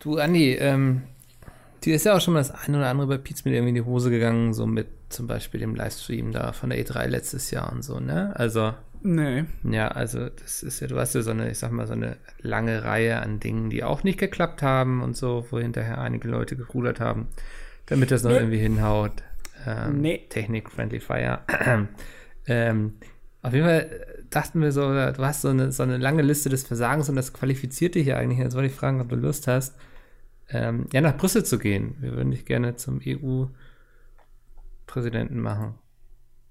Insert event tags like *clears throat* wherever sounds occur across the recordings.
Du, Andi, ähm, dir ist ja auch schon mal das eine oder andere bei Pizza mit irgendwie in die Hose gegangen, so mit zum Beispiel dem Livestream da von der E3 letztes Jahr und so, ne? Also. Nee. Ja, also das ist ja, du hast ja so eine, ich sag mal, so eine lange Reihe an Dingen, die auch nicht geklappt haben und so, wo hinterher einige Leute gerudert haben, damit das noch nee. irgendwie hinhaut. Ähm, nee. Technik-Friendly Fire. *clears throat* ähm, auf jeden Fall dachten wir so, du hast so eine, so eine lange Liste des Versagens und das qualifiziert dich ja eigentlich. Jetzt wollte ich fragen, ob du Lust hast, ähm, ja, nach Brüssel zu gehen. Wir würden dich gerne zum EU-Präsidenten machen.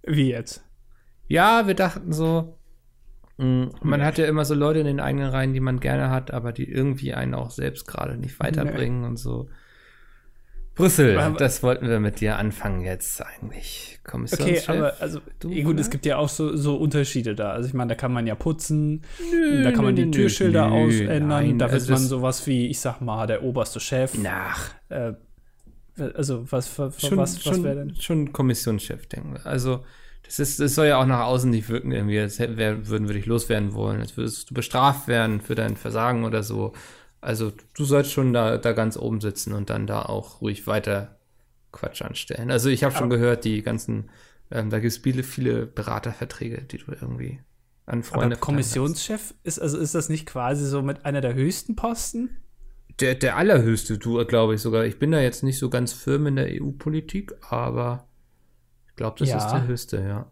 Wie jetzt? Ja, wir dachten so, mh, man nee. hat ja immer so Leute in den eigenen Reihen, die man gerne hat, aber die irgendwie einen auch selbst gerade nicht weiterbringen nee. und so. Brüssel, das wollten wir mit dir anfangen jetzt eigentlich. Okay, aber also du, gut, oder? es gibt ja auch so, so Unterschiede da. Also ich meine, da kann man ja putzen, nö, da kann man nö, die Türschilder nö, ausändern, nein, da wird also man sowas wie, ich sag mal, der oberste Chef. Nach. Äh, also was, schon, was, was wäre denn? Schon Kommissionschef, denke ich. Also das, ist, das soll ja auch nach außen nicht wirken, irgendwie, als wär, würden wir dich loswerden wollen, als würdest du bestraft werden für dein Versagen oder so. Also du sollst schon da, da ganz oben sitzen und dann da auch ruhig weiter Quatsch anstellen. Also ich habe schon gehört, die ganzen, ähm, da gibt es viele, viele Beraterverträge, die du irgendwie an Freunde Aber Kommissionschef ist, also ist das nicht quasi so mit einer der höchsten Posten? Der, der allerhöchste, du, glaube ich sogar. Ich bin da jetzt nicht so ganz firm in der EU-Politik, aber ich glaube, das ja. ist der höchste, ja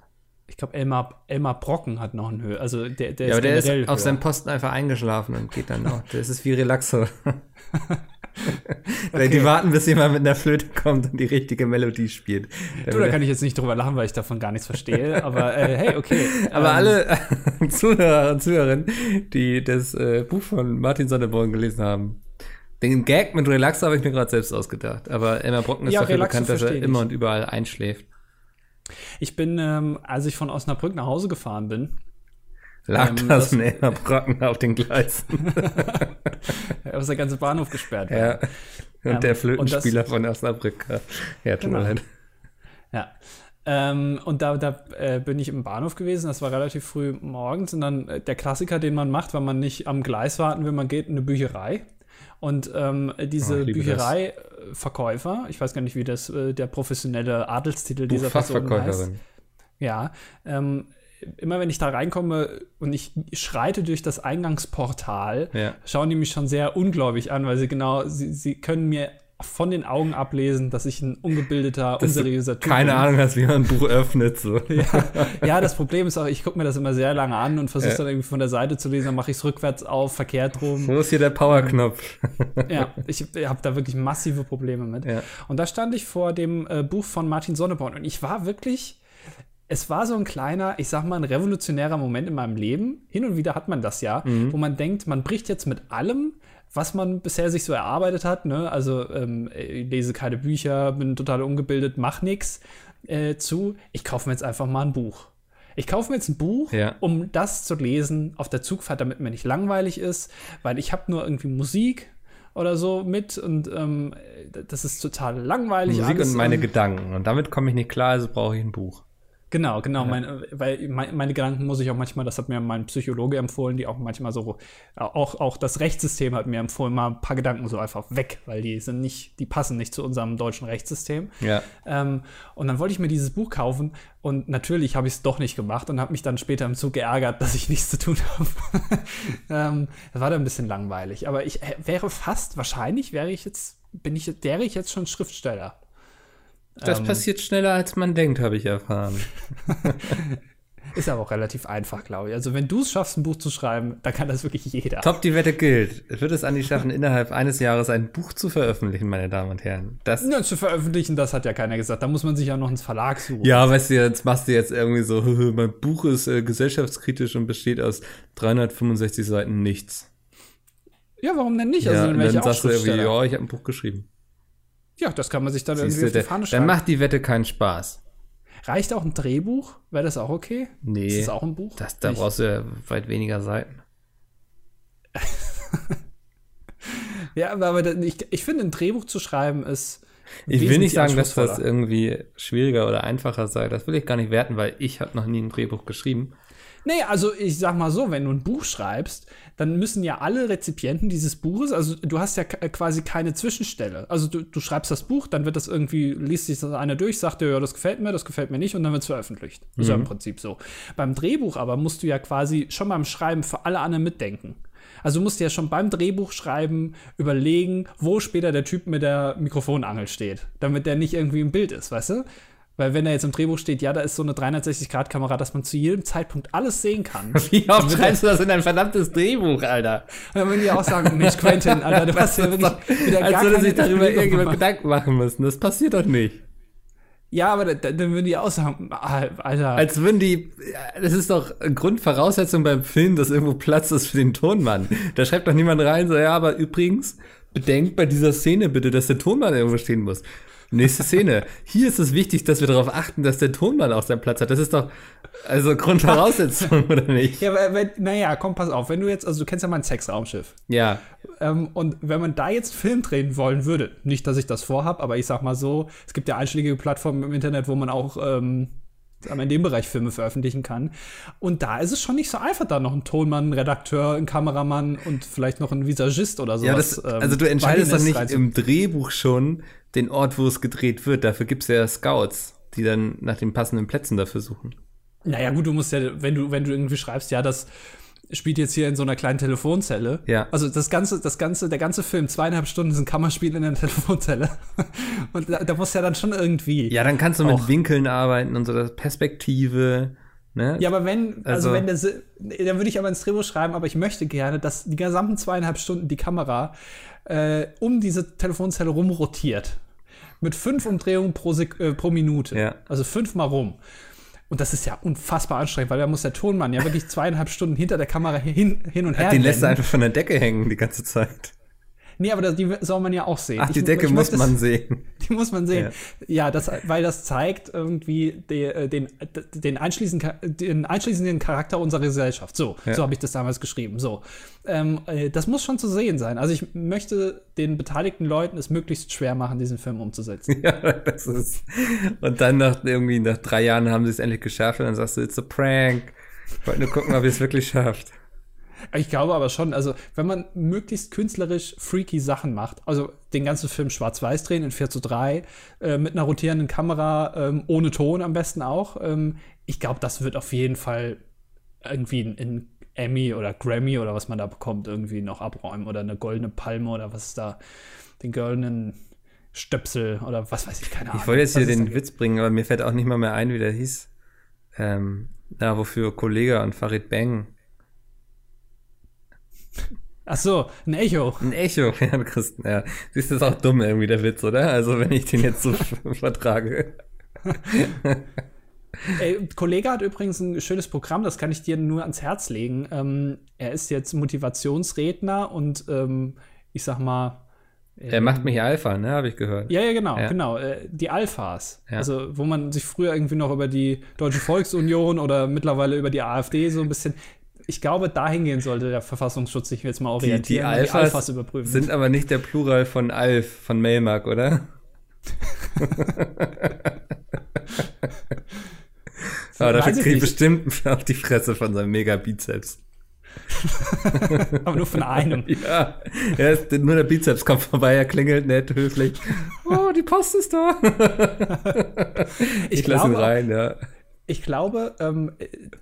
ich glaube, Elmar, Elmar Brocken hat noch einen Höhe. Also der, der ja, ist aber der ist höher. auf seinem Posten einfach eingeschlafen und geht dann auch. Das ist wie Relaxo. *laughs* okay. Die warten, bis jemand mit einer Flöte kommt und die richtige Melodie spielt. Du, da kann ich jetzt nicht drüber lachen, weil ich davon gar nichts verstehe. Aber äh, hey, okay. *laughs* Aber ähm, alle *laughs* Zuhörer und Zuhörerinnen, die das äh, Buch von Martin Sonneborn gelesen haben, den Gag mit Relaxo habe ich mir gerade selbst ausgedacht. Aber Elmar Brocken ist ja, dafür Relaxo bekannt, dass er immer und überall einschläft. Ich bin, ähm, als ich von Osnabrück nach Hause gefahren bin, lag ähm, das ein Brocken auf den Gleisen. *laughs* da ist der ganze Bahnhof gesperrt. Ja. Und ähm, der Flötenspieler und das, von Osnabrück. Ja, tut mir genau. leid. Ja. Ähm, und da, da äh, bin ich im Bahnhof gewesen, das war relativ früh morgens. Und dann äh, der Klassiker, den man macht, wenn man nicht am Gleis warten will, man geht in eine Bücherei. Und ähm, diese oh, Büchereiverkäufer, ich weiß gar nicht, wie das äh, der professionelle Adelstitel dieser Person heißt. Ja, ähm, immer wenn ich da reinkomme und ich schreite durch das Eingangsportal, ja. schauen die mich schon sehr ungläubig an, weil sie genau, sie, sie können mir von den Augen ablesen, dass ich ein ungebildeter, dass unseriöser Typ keine bin. Ahnung hast, wie man ein Buch öffnet. So. *laughs* Ja, ja das Problem ist auch, ich gucke mir das immer sehr lange an und versuche ja. dann irgendwie von der Seite zu lesen, dann mache ich es rückwärts auf, verkehrt rum. Wo ist hier der Powerknopf? *laughs* ja, ich habe da wirklich massive Probleme mit. Ja. Und da stand ich vor dem äh, Buch von Martin Sonneborn und ich war wirklich es war so ein kleiner, ich sag mal, ein revolutionärer Moment in meinem Leben. Hin und wieder hat man das ja, mhm. wo man denkt, man bricht jetzt mit allem, was man bisher sich so erarbeitet hat. Ne? Also ähm, ich lese keine Bücher, bin total ungebildet, mach nichts. Äh, zu, ich kaufe mir jetzt einfach mal ein Buch. Ich kaufe mir jetzt ein Buch, ja. um das zu lesen auf der Zugfahrt, damit mir nicht langweilig ist, weil ich habe nur irgendwie Musik oder so mit und ähm, das ist total langweilig. Musik und meine Gedanken und damit komme ich nicht klar, also brauche ich ein Buch. Genau, genau, ja. mein, weil mein, meine Gedanken muss ich auch manchmal, das hat mir mein Psychologe empfohlen, die auch manchmal so, auch, auch das Rechtssystem hat mir empfohlen, mal ein paar Gedanken so einfach weg, weil die sind nicht, die passen nicht zu unserem deutschen Rechtssystem. Ja. Ähm, und dann wollte ich mir dieses Buch kaufen und natürlich habe ich es doch nicht gemacht und habe mich dann später im Zug geärgert, dass ich *laughs* nichts zu tun habe. *laughs* ähm, das war dann ein bisschen langweilig, aber ich äh, wäre fast, wahrscheinlich wäre ich jetzt, bin ich, wäre ich jetzt schon Schriftsteller. Das ähm, passiert schneller, als man denkt, habe ich erfahren. *laughs* Ist aber auch relativ einfach, glaube ich. Also, wenn du es schaffst, ein Buch zu schreiben, dann kann das wirklich jeder. Top, die Wette gilt. Wird es Andi schaffen, innerhalb eines Jahres ein Buch zu veröffentlichen, meine Damen und Herren? Das ja, zu veröffentlichen, das hat ja keiner gesagt. Da muss man sich ja noch ins Verlag suchen. Ja, weißt du, jetzt machst du jetzt irgendwie so, *laughs* mein Buch ist äh, gesellschaftskritisch und besteht aus 365 Seiten nichts. Ja, warum denn nicht? Ja, also, dann sagst du irgendwie, ja, ich habe ein Buch geschrieben. Ja, das kann man sich dann Siehst irgendwie du, auf die Fahne schreiben. Dann macht die Wette keinen Spaß. Reicht auch ein Drehbuch? Wäre das auch okay? Nee. Ist das auch ein Buch? Das, da brauchst du ja weit weniger Seiten. *laughs* ja, aber ich, ich finde, ein Drehbuch zu schreiben ist. Ich will nicht sagen, dass das irgendwie schwieriger oder einfacher sei. Das will ich gar nicht werten, weil ich habe noch nie ein Drehbuch geschrieben. Nee, also ich sag mal so, wenn du ein Buch schreibst, dann müssen ja alle Rezipienten dieses Buches, also du hast ja quasi keine Zwischenstelle. Also du, du schreibst das Buch, dann wird das irgendwie, liest sich das einer durch, sagt dir, ja, das gefällt mir, das gefällt mir nicht und dann wird es veröffentlicht. Mhm. Ist ja im mhm. Prinzip so. Beim Drehbuch aber musst du ja quasi schon beim Schreiben für alle anderen mitdenken. Also du musst ja schon beim Drehbuch schreiben, überlegen, wo später der Typ mit der Mikrofonangel steht, damit der nicht irgendwie im Bild ist, weißt du? Weil wenn da jetzt im Drehbuch steht, ja, da ist so eine 360-Grad-Kamera, dass man zu jedem Zeitpunkt alles sehen kann. *laughs* Wie oft schreibst du das in ein verdammtes Drehbuch, Alter? dann würden die auch sagen, Mensch, Quentin, Alter, du *laughs* hast ja wirklich wieder Als gar würde sich darüber irgendjemand Gedanken machen müssen. Das passiert doch nicht. Ja, aber dann, dann würden die auch sagen, Alter. Als würden die, das ist doch Grundvoraussetzung beim Film, dass irgendwo Platz ist für den Tonmann. Da schreibt doch niemand rein, so, ja, aber übrigens, bedenkt bei dieser Szene bitte, dass der Tonmann irgendwo stehen muss. Nächste Szene. Hier ist es wichtig, dass wir darauf achten, dass der Tonmann auch seinen Platz hat. Das ist doch also Grundvoraussetzung, oder nicht? Ja, aber naja, komm, pass auf. Wenn du jetzt, also du kennst ja mein Sexraumschiff. Ja. Ähm, und wenn man da jetzt Film drehen wollen würde, nicht, dass ich das vorhab, aber ich sag mal so, es gibt ja einschlägige Plattformen im Internet, wo man auch ähm, in dem Bereich Filme veröffentlichen kann. Und da ist es schon nicht so einfach, da noch ein Tonmann, ein Redakteur, ein Kameramann und vielleicht noch ein Visagist oder sowas. Ja, das, also du ähm, entscheidest dann nicht im Drehbuch schon den Ort, wo es gedreht wird. Dafür gibt es ja Scouts, die dann nach den passenden Plätzen dafür suchen. Naja, gut, du musst ja, wenn du, wenn du irgendwie schreibst, ja, das spielt jetzt hier in so einer kleinen Telefonzelle. Ja. Also das ganze, das ganze, der ganze Film, zweieinhalb Stunden ist ein Kammerspiel in einer Telefonzelle. *laughs* Und da, da muss ja dann schon irgendwie. Ja, dann kannst du mit Winkeln arbeiten und so, das Perspektive. Ne? Ja, aber wenn, also, also wenn der, dann würde ich aber ins Drehbuch schreiben, aber ich möchte gerne, dass die gesamten zweieinhalb Stunden die Kamera äh, um diese Telefonzelle rumrotiert. Mit fünf Umdrehungen pro, Sek äh, pro Minute. Ja. Also fünfmal rum. Und das ist ja unfassbar anstrengend, weil da muss der Tonmann ja wirklich zweieinhalb Stunden hinter der Kamera hin, hin und her. Den lässt er einfach von der Decke hängen die ganze Zeit. Nee, aber das, die soll man ja auch sehen. Ach, die ich, Decke ich muss man das, sehen. *laughs* Die muss man sehen. Ja, ja das, weil das zeigt irgendwie äh, den, den, einschließenden, den einschließenden Charakter unserer Gesellschaft. So, ja. so habe ich das damals geschrieben. So. Ähm, äh, das muss schon zu sehen sein. Also ich möchte den beteiligten Leuten es möglichst schwer machen, diesen Film umzusetzen. *laughs* Ja, das ist. Und dann nach irgendwie nach drei Jahren haben sie es endlich geschafft und dann sagst du, it's a prank. Ich wollte nur gucken, ob ihr es wirklich schafft. Ich glaube aber schon, also wenn man möglichst künstlerisch freaky Sachen macht, also den ganzen Film schwarz-weiß drehen in 4 zu 3, äh, mit einer rotierenden Kamera, ähm, ohne Ton am besten auch, ähm, ich glaube, das wird auf jeden Fall irgendwie ein Emmy oder Grammy oder was man da bekommt, irgendwie noch abräumen oder eine goldene Palme oder was ist da, den goldenen Stöpsel oder was weiß ich, keine Ahnung. Ich wollte jetzt hier den Witz bringen, aber mir fällt auch nicht mal mehr ein, wie der hieß. Ähm, na, wofür Kollege und Farid Bang Ach so, ein Echo. Ein Echo, *laughs* ja, Christen, ja. Siehst du, ist auch dumm irgendwie der Witz, oder? Also, wenn ich den jetzt so *laughs* vertrage. *laughs* Ey, Kollege hat übrigens ein schönes Programm, das kann ich dir nur ans Herz legen. Ähm, er ist jetzt Motivationsredner und ähm, ich sag mal. Er macht mich Alpha, ne, habe ich gehört. Ja, ja, genau, ja. genau. Äh, die Alphas. Ja. Also, wo man sich früher irgendwie noch über die Deutsche Volksunion oder mittlerweile über die AfD so ein bisschen ich glaube, dahingehend sollte der Verfassungsschutz sich jetzt mal orientieren. Die, die, Alphas, die Alphas überprüfen. sind aber nicht der Plural von Alf, von Melmark, oder? aber *laughs* dafür kriege ich bestimmt auf die Fresse von seinem Mega-Bizeps. *laughs* aber nur von einem. *laughs* ja, ja ist, nur der Bizeps kommt vorbei, er klingelt nett, höflich. Oh, die Post ist da. ich, ich lasse ihn rein, ja. Ich glaube, ähm,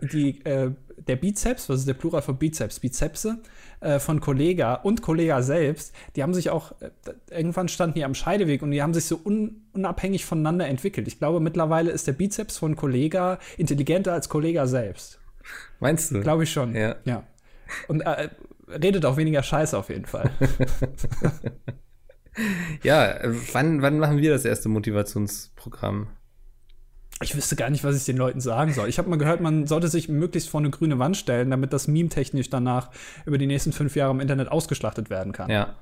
die äh, der Bizeps, was ist der Plural von Bizeps? Bizepse äh, von Kollega und Kollega selbst, die haben sich auch, äh, irgendwann standen die am Scheideweg und die haben sich so un, unabhängig voneinander entwickelt. Ich glaube, mittlerweile ist der Bizeps von Kollega intelligenter als Kollega selbst. Meinst du? Glaube ich schon. Ja. ja. Und äh, redet auch weniger Scheiße auf jeden Fall. *laughs* ja, wann, wann machen wir das erste Motivationsprogramm? Ich wüsste gar nicht, was ich den Leuten sagen soll. Ich habe mal gehört, man sollte sich möglichst vor eine grüne Wand stellen, damit das meme-technisch danach über die nächsten fünf Jahre im Internet ausgeschlachtet werden kann. Ja.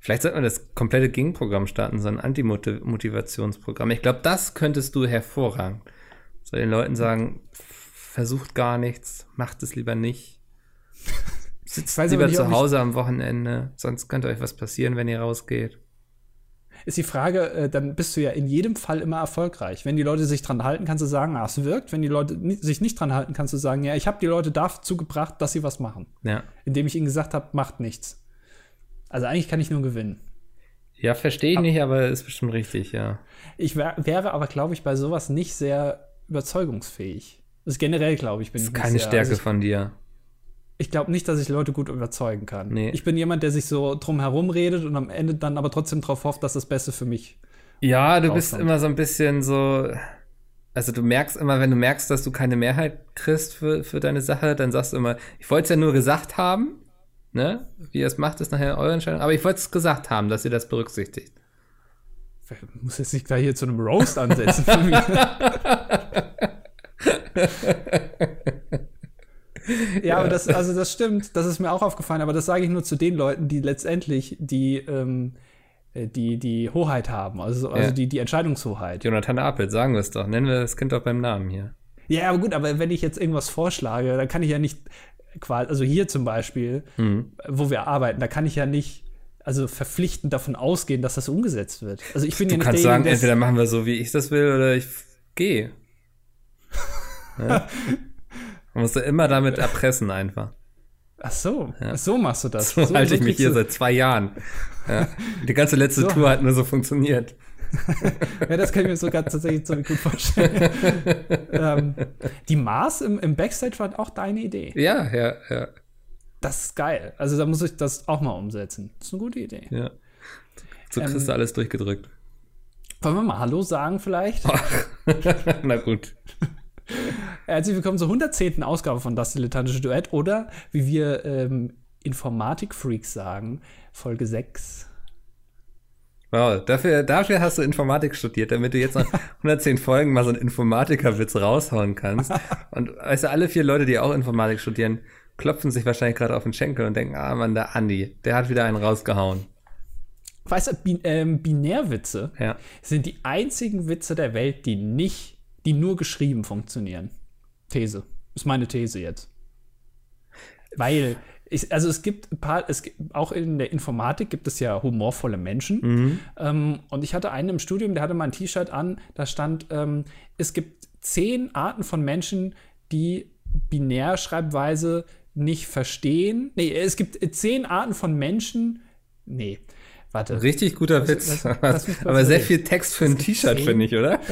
Vielleicht sollte man das komplette Gegenprogramm starten, so ein Anti-Motivationsprogramm. Ich glaube, das könntest du hervorragend. Soll den Leuten sagen, versucht gar nichts, macht es lieber nicht. *laughs* Sitzt lieber nicht, zu Hause am Wochenende, sonst könnte euch was passieren, wenn ihr rausgeht. Ist die Frage, äh, dann bist du ja in jedem Fall immer erfolgreich. Wenn die Leute sich dran halten, kannst du sagen, ah, es wirkt. Wenn die Leute sich nicht dran halten, kannst du sagen, ja, ich habe die Leute dazu gebracht, dass sie was machen. Ja. Indem ich ihnen gesagt habe, macht nichts. Also eigentlich kann ich nur gewinnen. Ja, verstehe ich nicht, aber ist bestimmt richtig, ja. Ich wär, wäre aber, glaube ich, bei sowas nicht sehr überzeugungsfähig. Das ist generell, glaube ich, bin das ist ich keine sehr, Stärke also ich, von dir. Ich glaube nicht, dass ich Leute gut überzeugen kann. Nee. Ich bin jemand, der sich so drum herum redet und am Ende dann aber trotzdem darauf hofft, dass das Beste für mich. Ja, du bist immer so ein bisschen so. Also du merkst immer, wenn du merkst, dass du keine Mehrheit kriegst für, für deine Sache, dann sagst du immer, ich wollte es ja nur gesagt haben, ne? Wie ihr es macht, ist nachher eure Entscheidung. Aber ich wollte es gesagt haben, dass ihr das berücksichtigt. Ich muss jetzt nicht gleich hier zu einem Roast ansetzen für mich. *laughs* *laughs* ja, aber das, also das stimmt, das ist mir auch aufgefallen, aber das sage ich nur zu den Leuten, die letztendlich die, ähm, äh, die, die Hoheit haben, also, also ja. die, die Entscheidungshoheit. Jonathan Apel, sagen wir es doch, nennen wir das Kind doch beim Namen hier. Ja, aber gut, aber wenn ich jetzt irgendwas vorschlage, dann kann ich ja nicht quasi, also hier zum Beispiel, mhm. wo wir arbeiten, da kann ich ja nicht also verpflichtend davon ausgehen, dass das umgesetzt wird. Also ich bin du ja nicht kannst sagen, entweder machen wir so, wie ich das will, oder ich gehe. *laughs* Ja? Man muss immer damit erpressen einfach. Ach so, ja. so machst du das. So, so halte ich mich hier seit zwei Jahren. Ja. Die ganze letzte so. Tour hat nur so funktioniert. *laughs* ja, das kann ich mir sogar tatsächlich ziemlich gut vorstellen. *laughs* ähm, die Mars im, im, Backstage war auch deine Idee. Ja, ja, ja. Das ist geil. Also da muss ich das auch mal umsetzen. Das ist eine gute Idee. Ja. So kriegst ähm, du alles durchgedrückt. Wollen wir mal Hallo sagen vielleicht? *laughs* Na gut. *laughs* Herzlich willkommen zur 110. Ausgabe von Das Dilettantische Duett oder wie wir ähm, Informatik-Freaks sagen, Folge 6. Wow, dafür, dafür hast du Informatik studiert, damit du jetzt nach *laughs* 110 Folgen mal so einen Informatikerwitz raushauen kannst. Und weißt du, alle vier Leute, die auch Informatik studieren, klopfen sich wahrscheinlich gerade auf den Schenkel und denken, ah Mann, der Andi, der hat wieder einen rausgehauen. Weißt du, Bin ähm, Binärwitze ja. sind die einzigen Witze der Welt, die nicht die nur geschrieben funktionieren. These. Ist meine These jetzt. Weil, ich, also es gibt ein paar, es gibt, auch in der Informatik gibt es ja humorvolle Menschen. Mhm. Ähm, und ich hatte einen im Studium, der hatte mal ein T-Shirt an, da stand, ähm, es gibt zehn Arten von Menschen, die Binärschreibweise nicht verstehen. Nee, es gibt zehn Arten von Menschen. Nee, Warte. Richtig guter was, Witz. Was, was, Aber sehr viel Text für ein T-Shirt, finde ich, oder? *laughs*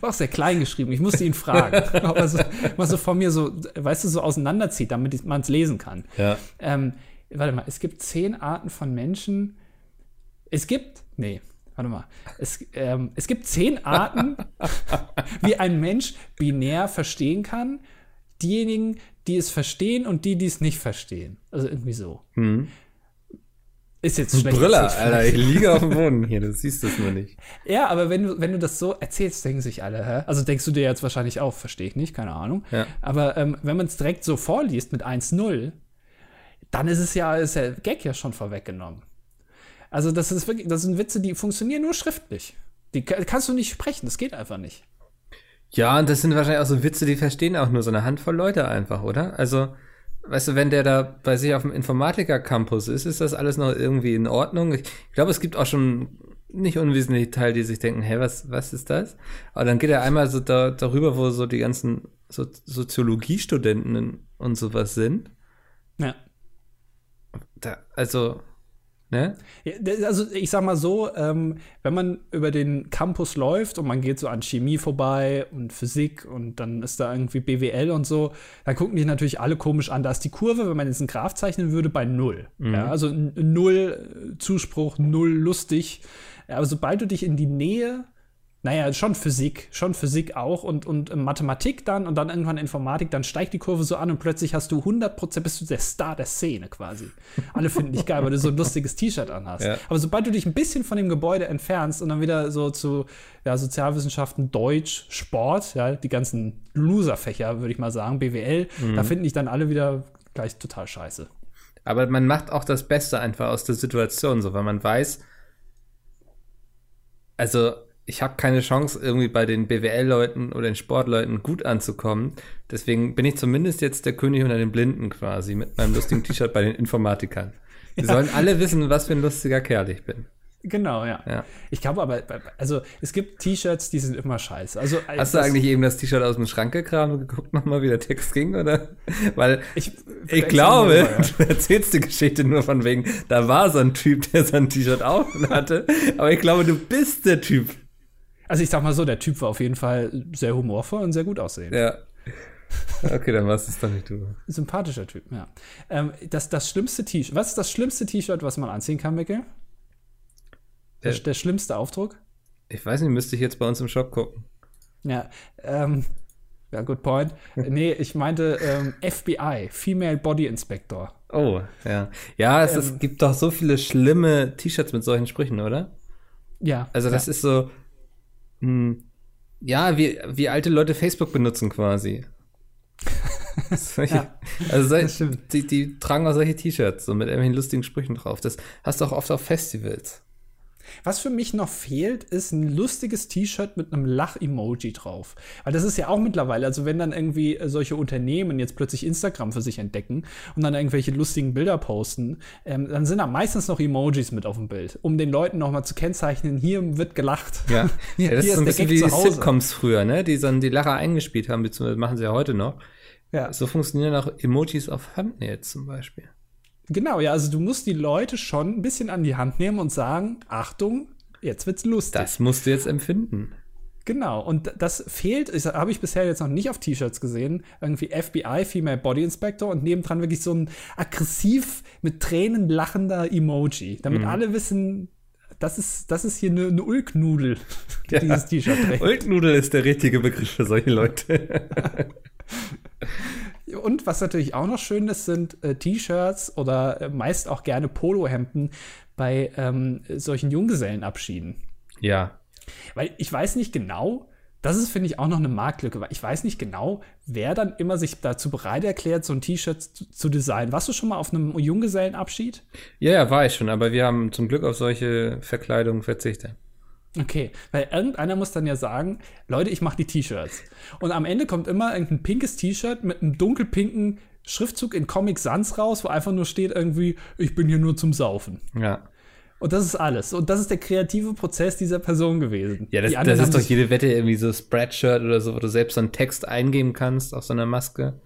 War auch sehr klein geschrieben. Ich musste ihn fragen, *laughs* ob er so, was so von mir so, weißt du, so auseinanderzieht, damit man es lesen kann. Ja. Ähm, warte mal, es gibt zehn Arten von Menschen. Es gibt, nee, warte mal. Es, ähm, es gibt zehn Arten, *laughs* wie ein Mensch binär verstehen kann. Diejenigen, die es verstehen und die, die es nicht verstehen. Also irgendwie so. Mhm. Ist jetzt schlecht. Brüller, Alter, ich liege auf dem *laughs* Boden hier, du siehst es nur nicht. Ja, aber wenn du, wenn du das so erzählst, denken sich alle, hä? Also denkst du dir jetzt wahrscheinlich auch, verstehe ich nicht, keine Ahnung. Ja. Aber ähm, wenn man es direkt so vorliest mit 1-0, dann ist es ja, ist der Gag ja schon vorweggenommen. Also das ist wirklich, das sind Witze, die funktionieren nur schriftlich. Die kannst du nicht sprechen, das geht einfach nicht. Ja, und das sind wahrscheinlich auch so Witze, die verstehen auch nur so eine Handvoll Leute einfach, oder? Also weißt du, wenn der da bei sich auf dem Informatiker-Campus ist, ist das alles noch irgendwie in Ordnung. Ich glaube, es gibt auch schon nicht unwesentliche Teile, die sich denken, hey, was, was ist das? Aber dann geht er einmal so da, darüber, wo so die ganzen so Soziologiestudenten und sowas sind. Ja. Da, also, Ne? Also ich sag mal so, ähm, wenn man über den Campus läuft und man geht so an Chemie vorbei und Physik und dann ist da irgendwie BWL und so, dann gucken die natürlich alle komisch an. Da ist die Kurve, wenn man jetzt einen Graph zeichnen würde, bei null. Mhm. Ja, also null Zuspruch, null lustig. Aber sobald du dich in die Nähe naja, schon Physik, schon Physik auch und, und Mathematik dann und dann irgendwann Informatik, dann steigt die Kurve so an und plötzlich hast du 100%, bist du der Star der Szene quasi. Alle finden dich geil, weil du so ein lustiges T-Shirt anhast. Ja. Aber sobald du dich ein bisschen von dem Gebäude entfernst und dann wieder so zu ja, Sozialwissenschaften, Deutsch, Sport, ja, die ganzen Loser-Fächer, würde ich mal sagen, BWL, mhm. da finden dich dann alle wieder gleich total scheiße. Aber man macht auch das Beste einfach aus der Situation, so, weil man weiß, also ich habe keine Chance, irgendwie bei den BWL-Leuten oder den Sportleuten gut anzukommen. Deswegen bin ich zumindest jetzt der König unter den Blinden quasi mit meinem lustigen T-Shirt bei den Informatikern. Die sollen alle wissen, was für ein lustiger Kerl ich bin. Genau, ja. ja. Ich glaube aber, also es gibt T-Shirts, die sind immer scheiße. Also, Hast du eigentlich eben das T-Shirt aus dem Schrank gekramt und geguckt nochmal, wie der Text ging, oder? *laughs* Weil ich, ich glaube, ja. du erzählst die Geschichte nur von wegen, da war so ein Typ, der so ein T-Shirt auch hatte. Aber ich glaube, du bist der Typ. Also ich sag mal so, der Typ war auf jeden Fall sehr humorvoll und sehr gut aussehend. Ja. Okay, dann warst es doch nicht du. Sympathischer Typ, ja. Ähm, das, das schlimmste T-Shirt. Was ist das schlimmste T-Shirt, was man anziehen kann, Mikkel? Der, der, schlimmste Aufdruck? Ich weiß nicht, müsste ich jetzt bei uns im Shop gucken. Ja, ähm, ja, good point. *laughs* nee, ich meinte ähm, FBI, Female Body Inspector. Oh, ja. Ja, es, ähm, es gibt doch so viele schlimme T-Shirts mit solchen Sprüchen, oder? Ja. Also das ja. ist so, mh, hm, ja, wie, wie alte Leute Facebook benutzen quasi. *laughs* solche, ja, also solche, die, die, tragen auch solche T-Shirts, so mit irgendwelchen lustigen Sprüchen drauf. Das hast du auch oft auf Festivals. Was für mich noch fehlt, ist ein lustiges T-Shirt mit einem Lach-Emoji drauf. Weil das ist ja auch mittlerweile, also wenn dann irgendwie solche Unternehmen jetzt plötzlich Instagram für sich entdecken und dann irgendwelche lustigen Bilder posten, ähm, dann sind da meistens noch Emojis mit auf dem Bild, um den Leuten nochmal zu kennzeichnen, hier wird gelacht. Ja, *laughs* ja das ist so ein bisschen wie die Sitcoms früher, ne? die dann die Lacher eingespielt haben, beziehungsweise machen sie ja heute noch. Ja. So funktionieren auch Emojis auf Thumbnails zum Beispiel. Genau, ja, also du musst die Leute schon ein bisschen an die Hand nehmen und sagen, Achtung, jetzt wird's lustig. Das musst du jetzt empfinden. Genau, und das fehlt, habe ich bisher jetzt noch nicht auf T-Shirts gesehen, irgendwie FBI, Female Body Inspector und nebendran wirklich so ein aggressiv mit Tränen lachender Emoji, damit mhm. alle wissen, das ist, das ist hier eine, eine Ulknudel, *laughs* die ja. dieses T-Shirt trägt. Ulknudel ist der richtige Begriff für solche Leute. *laughs* Und was natürlich auch noch schön ist, sind äh, T-Shirts oder äh, meist auch gerne Polohemden bei ähm, solchen Junggesellenabschieden. Ja. Weil ich weiß nicht genau, das ist, finde ich, auch noch eine Marktlücke, weil ich weiß nicht genau, wer dann immer sich dazu bereit erklärt, so ein T-Shirt zu, zu, designen. Warst du schon mal auf einem Junggesellenabschied? Ja, ja, war ich schon, aber wir haben zum Glück auf solche Verkleidungen verzichtet. Okay, weil irgendeiner muss dann ja sagen, Leute, ich mache die T-Shirts. Und am Ende kommt immer irgendein pinkes T-Shirt mit einem dunkelpinken Schriftzug in Comic Sans raus, wo einfach nur steht irgendwie, ich bin hier nur zum Saufen. Ja. Und das ist alles. Und das ist der kreative Prozess dieser Person gewesen. Ja, das, das ist doch jede Wette irgendwie so Spreadshirt oder so, wo du selbst so einen Text eingeben kannst auf so einer Maske.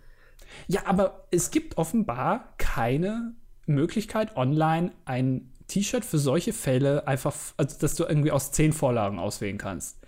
Ja, aber es gibt offenbar keine Möglichkeit, online ein T-Shirt für solche Fälle einfach, also dass du irgendwie aus zehn Vorlagen auswählen kannst.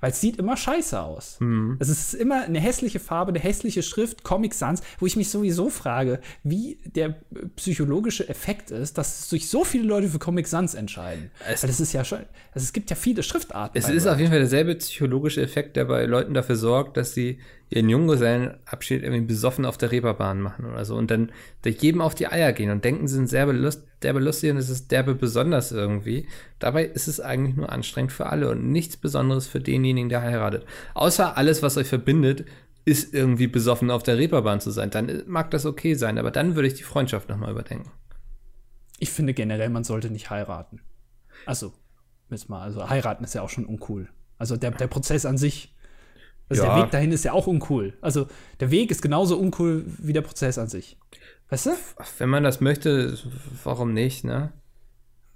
Weil es sieht immer scheiße aus. Mhm. Es ist immer eine hässliche Farbe, eine hässliche Schrift, Comic Sans, wo ich mich sowieso frage, wie der psychologische Effekt ist, dass sich so viele Leute für Comic Sans entscheiden. Es, Weil das ist ja schon, also es gibt ja viele Schriftarten. Es ist Leuten. auf jeden Fall derselbe psychologische Effekt, der bei Leuten dafür sorgt, dass sie ihren Junggesellenabschied irgendwie besoffen auf der Reeperbahn machen oder so und dann jedem auf die Eier gehen und denken, sie sind sehr belust derbe lustig und es ist derbe besonders irgendwie. Dabei ist es eigentlich nur anstrengend für alle und nichts Besonderes für denjenigen, der heiratet. Außer alles, was euch verbindet, ist irgendwie besoffen auf der Reeperbahn zu sein. Dann mag das okay sein, aber dann würde ich die Freundschaft nochmal überdenken. Ich finde generell, man sollte nicht heiraten. Also, jetzt mal, also heiraten ist ja auch schon uncool. Also der, der Prozess an sich also ja. der Weg dahin ist ja auch uncool. Also der Weg ist genauso uncool wie der Prozess an sich. Weißt du? Wenn man das möchte, warum nicht, ne?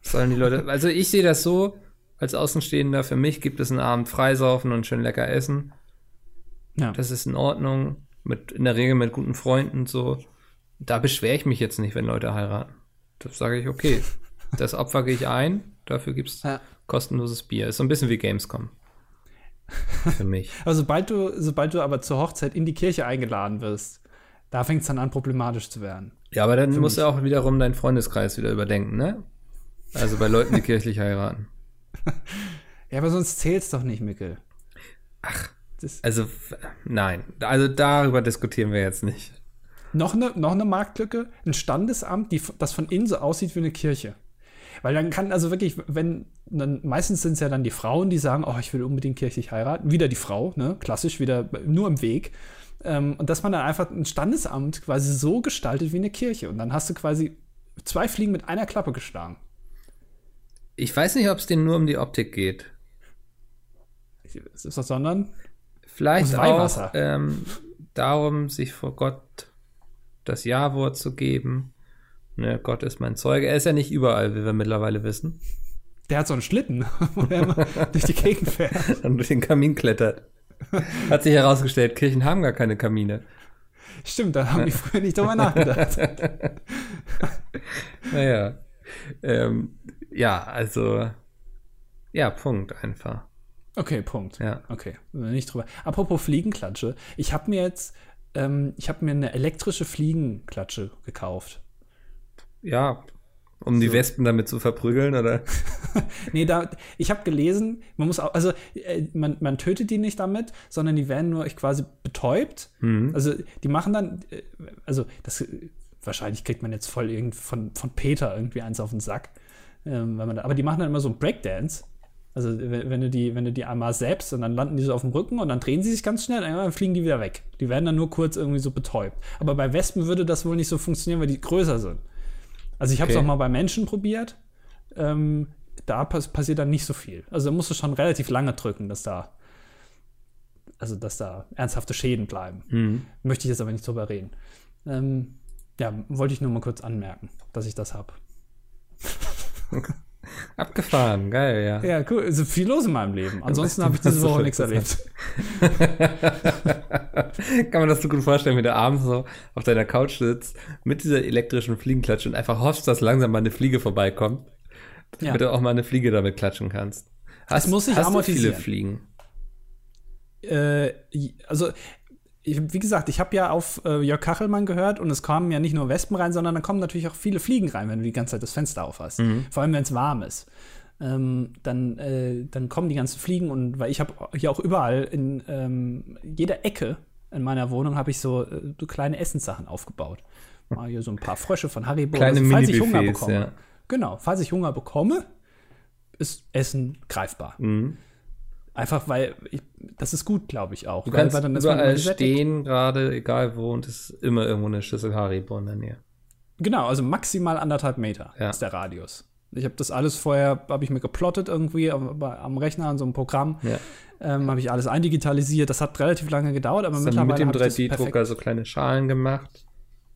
Sollen die Leute. *laughs* Also ich sehe das so, als Außenstehender, für mich gibt es einen Abend Freisaufen und schön lecker essen. Ja. Das ist in Ordnung. Mit, in der Regel mit guten Freunden und so. Da beschwere ich mich jetzt nicht, wenn Leute heiraten. Das sage ich, okay. *laughs* Das Opfer gehe ich ein, dafür gibt es ja. kostenloses Bier. Ist so ein bisschen wie Gamescom. Für mich. *laughs* aber sobald du, sobald du aber zur Hochzeit in die Kirche eingeladen wirst, da fängt es dann an, problematisch zu werden. Ja, aber dann musst mich. du auch wiederum deinen Freundeskreis wieder überdenken, ne? Also bei Leuten, die kirchlich heiraten. *laughs* ja, aber sonst zählt es doch nicht, Mickel. Ach, das also nein. Also darüber diskutieren wir jetzt nicht. Noch eine, noch eine Marktlücke, ein Standesamt, die, das von innen so aussieht wie eine Kirche. Weil dann kann also wirklich, wenn, dann meistens sind es ja dann die Frauen, die sagen, oh, ich will unbedingt kirchlich heiraten. Wieder die Frau, ne? Klassisch, wieder nur im Weg. Ähm, und dass man dann einfach ein Standesamt quasi so gestaltet wie eine Kirche. Und dann hast du quasi zwei Fliegen mit einer Klappe geschlagen. Ich weiß nicht, ob es denen nur um die Optik geht. Sondern vielleicht auch ähm, darum, sich vor Gott das Ja-Wort zu geben Ne, Gott ist mein Zeuge. Er ist ja nicht überall, wie wir mittlerweile wissen. Der hat so einen Schlitten, *laughs* wo er immer durch die Gegend fährt. *laughs* Und durch den Kamin klettert. Hat sich herausgestellt, Kirchen haben gar keine Kamine. Stimmt, da haben die früher nicht drüber nachgedacht. *laughs* naja. Ähm, ja, also. Ja, Punkt einfach. Okay, Punkt. Ja. Okay, nicht drüber. Apropos Fliegenklatsche. Ich habe mir jetzt, ähm, ich habe mir eine elektrische Fliegenklatsche gekauft. Ja, um so. die Wespen damit zu verprügeln, oder? *laughs* nee, da, ich habe gelesen, man muss auch, also äh, man, man tötet die nicht damit, sondern die werden nur quasi betäubt. Mhm. Also die machen dann, äh, also das wahrscheinlich kriegt man jetzt voll irgend von, von Peter irgendwie eins auf den Sack. Ähm, da, aber die machen dann immer so einen Breakdance. Also wenn, wenn, du die, wenn du die einmal selbst und dann landen die so auf dem Rücken und dann drehen sie sich ganz schnell und dann fliegen die wieder weg. Die werden dann nur kurz irgendwie so betäubt. Aber bei Wespen würde das wohl nicht so funktionieren, weil die größer sind. Also ich habe es okay. auch mal bei Menschen probiert. Ähm, da pass passiert dann nicht so viel. Also da musst du schon relativ lange drücken, dass da, also dass da ernsthafte Schäden bleiben. Mhm. Möchte ich jetzt aber nicht drüber reden. Ähm, ja, wollte ich nur mal kurz anmerken, dass ich das habe. Abgefahren, geil, ja. Ja, cool. Also viel los in meinem Leben. Ansonsten habe ich diese Woche nichts erlebt. *laughs* Kann man das so gut vorstellen, wie du abends so auf deiner Couch sitzt, mit dieser elektrischen Fliegenklatsche und einfach hoffst, dass langsam mal eine Fliege vorbeikommt, damit ja. du auch mal eine Fliege damit klatschen kannst. Hast, das muss ich hast du viele Fliegen? Äh, also ich, wie gesagt, ich habe ja auf äh, Jörg Kachelmann gehört und es kamen ja nicht nur Wespen rein, sondern dann kommen natürlich auch viele Fliegen rein, wenn du die ganze Zeit das Fenster auf hast. Mhm. Vor allem, wenn es warm ist. Ähm, dann, äh, dann kommen die ganzen Fliegen und weil ich habe hier auch überall in ähm, jeder Ecke in meiner Wohnung habe ich so, äh, so, kleine Essenssachen aufgebaut. Mal hier so ein paar Frösche von Haribo. Kleine also, falls ich Hunger bekomme. Ja. Genau, falls ich Hunger bekomme, ist Essen greifbar. Mhm. Einfach weil ich, das ist gut, glaube ich auch. Du weil, kannst weil dann überall stehen, gerade egal wo, und es ist immer irgendwo eine Schüssel Haribo in der Nähe. Genau, also maximal anderthalb Meter ja. ist der Radius. Ich habe das alles vorher, habe ich mir geplottet irgendwie am, am Rechner an so einem Programm. Ja. Ähm, habe ich alles eindigitalisiert. Das hat relativ lange gedauert, aber mittlerweile mit dem 3D-Drucker so kleine Schalen gemacht.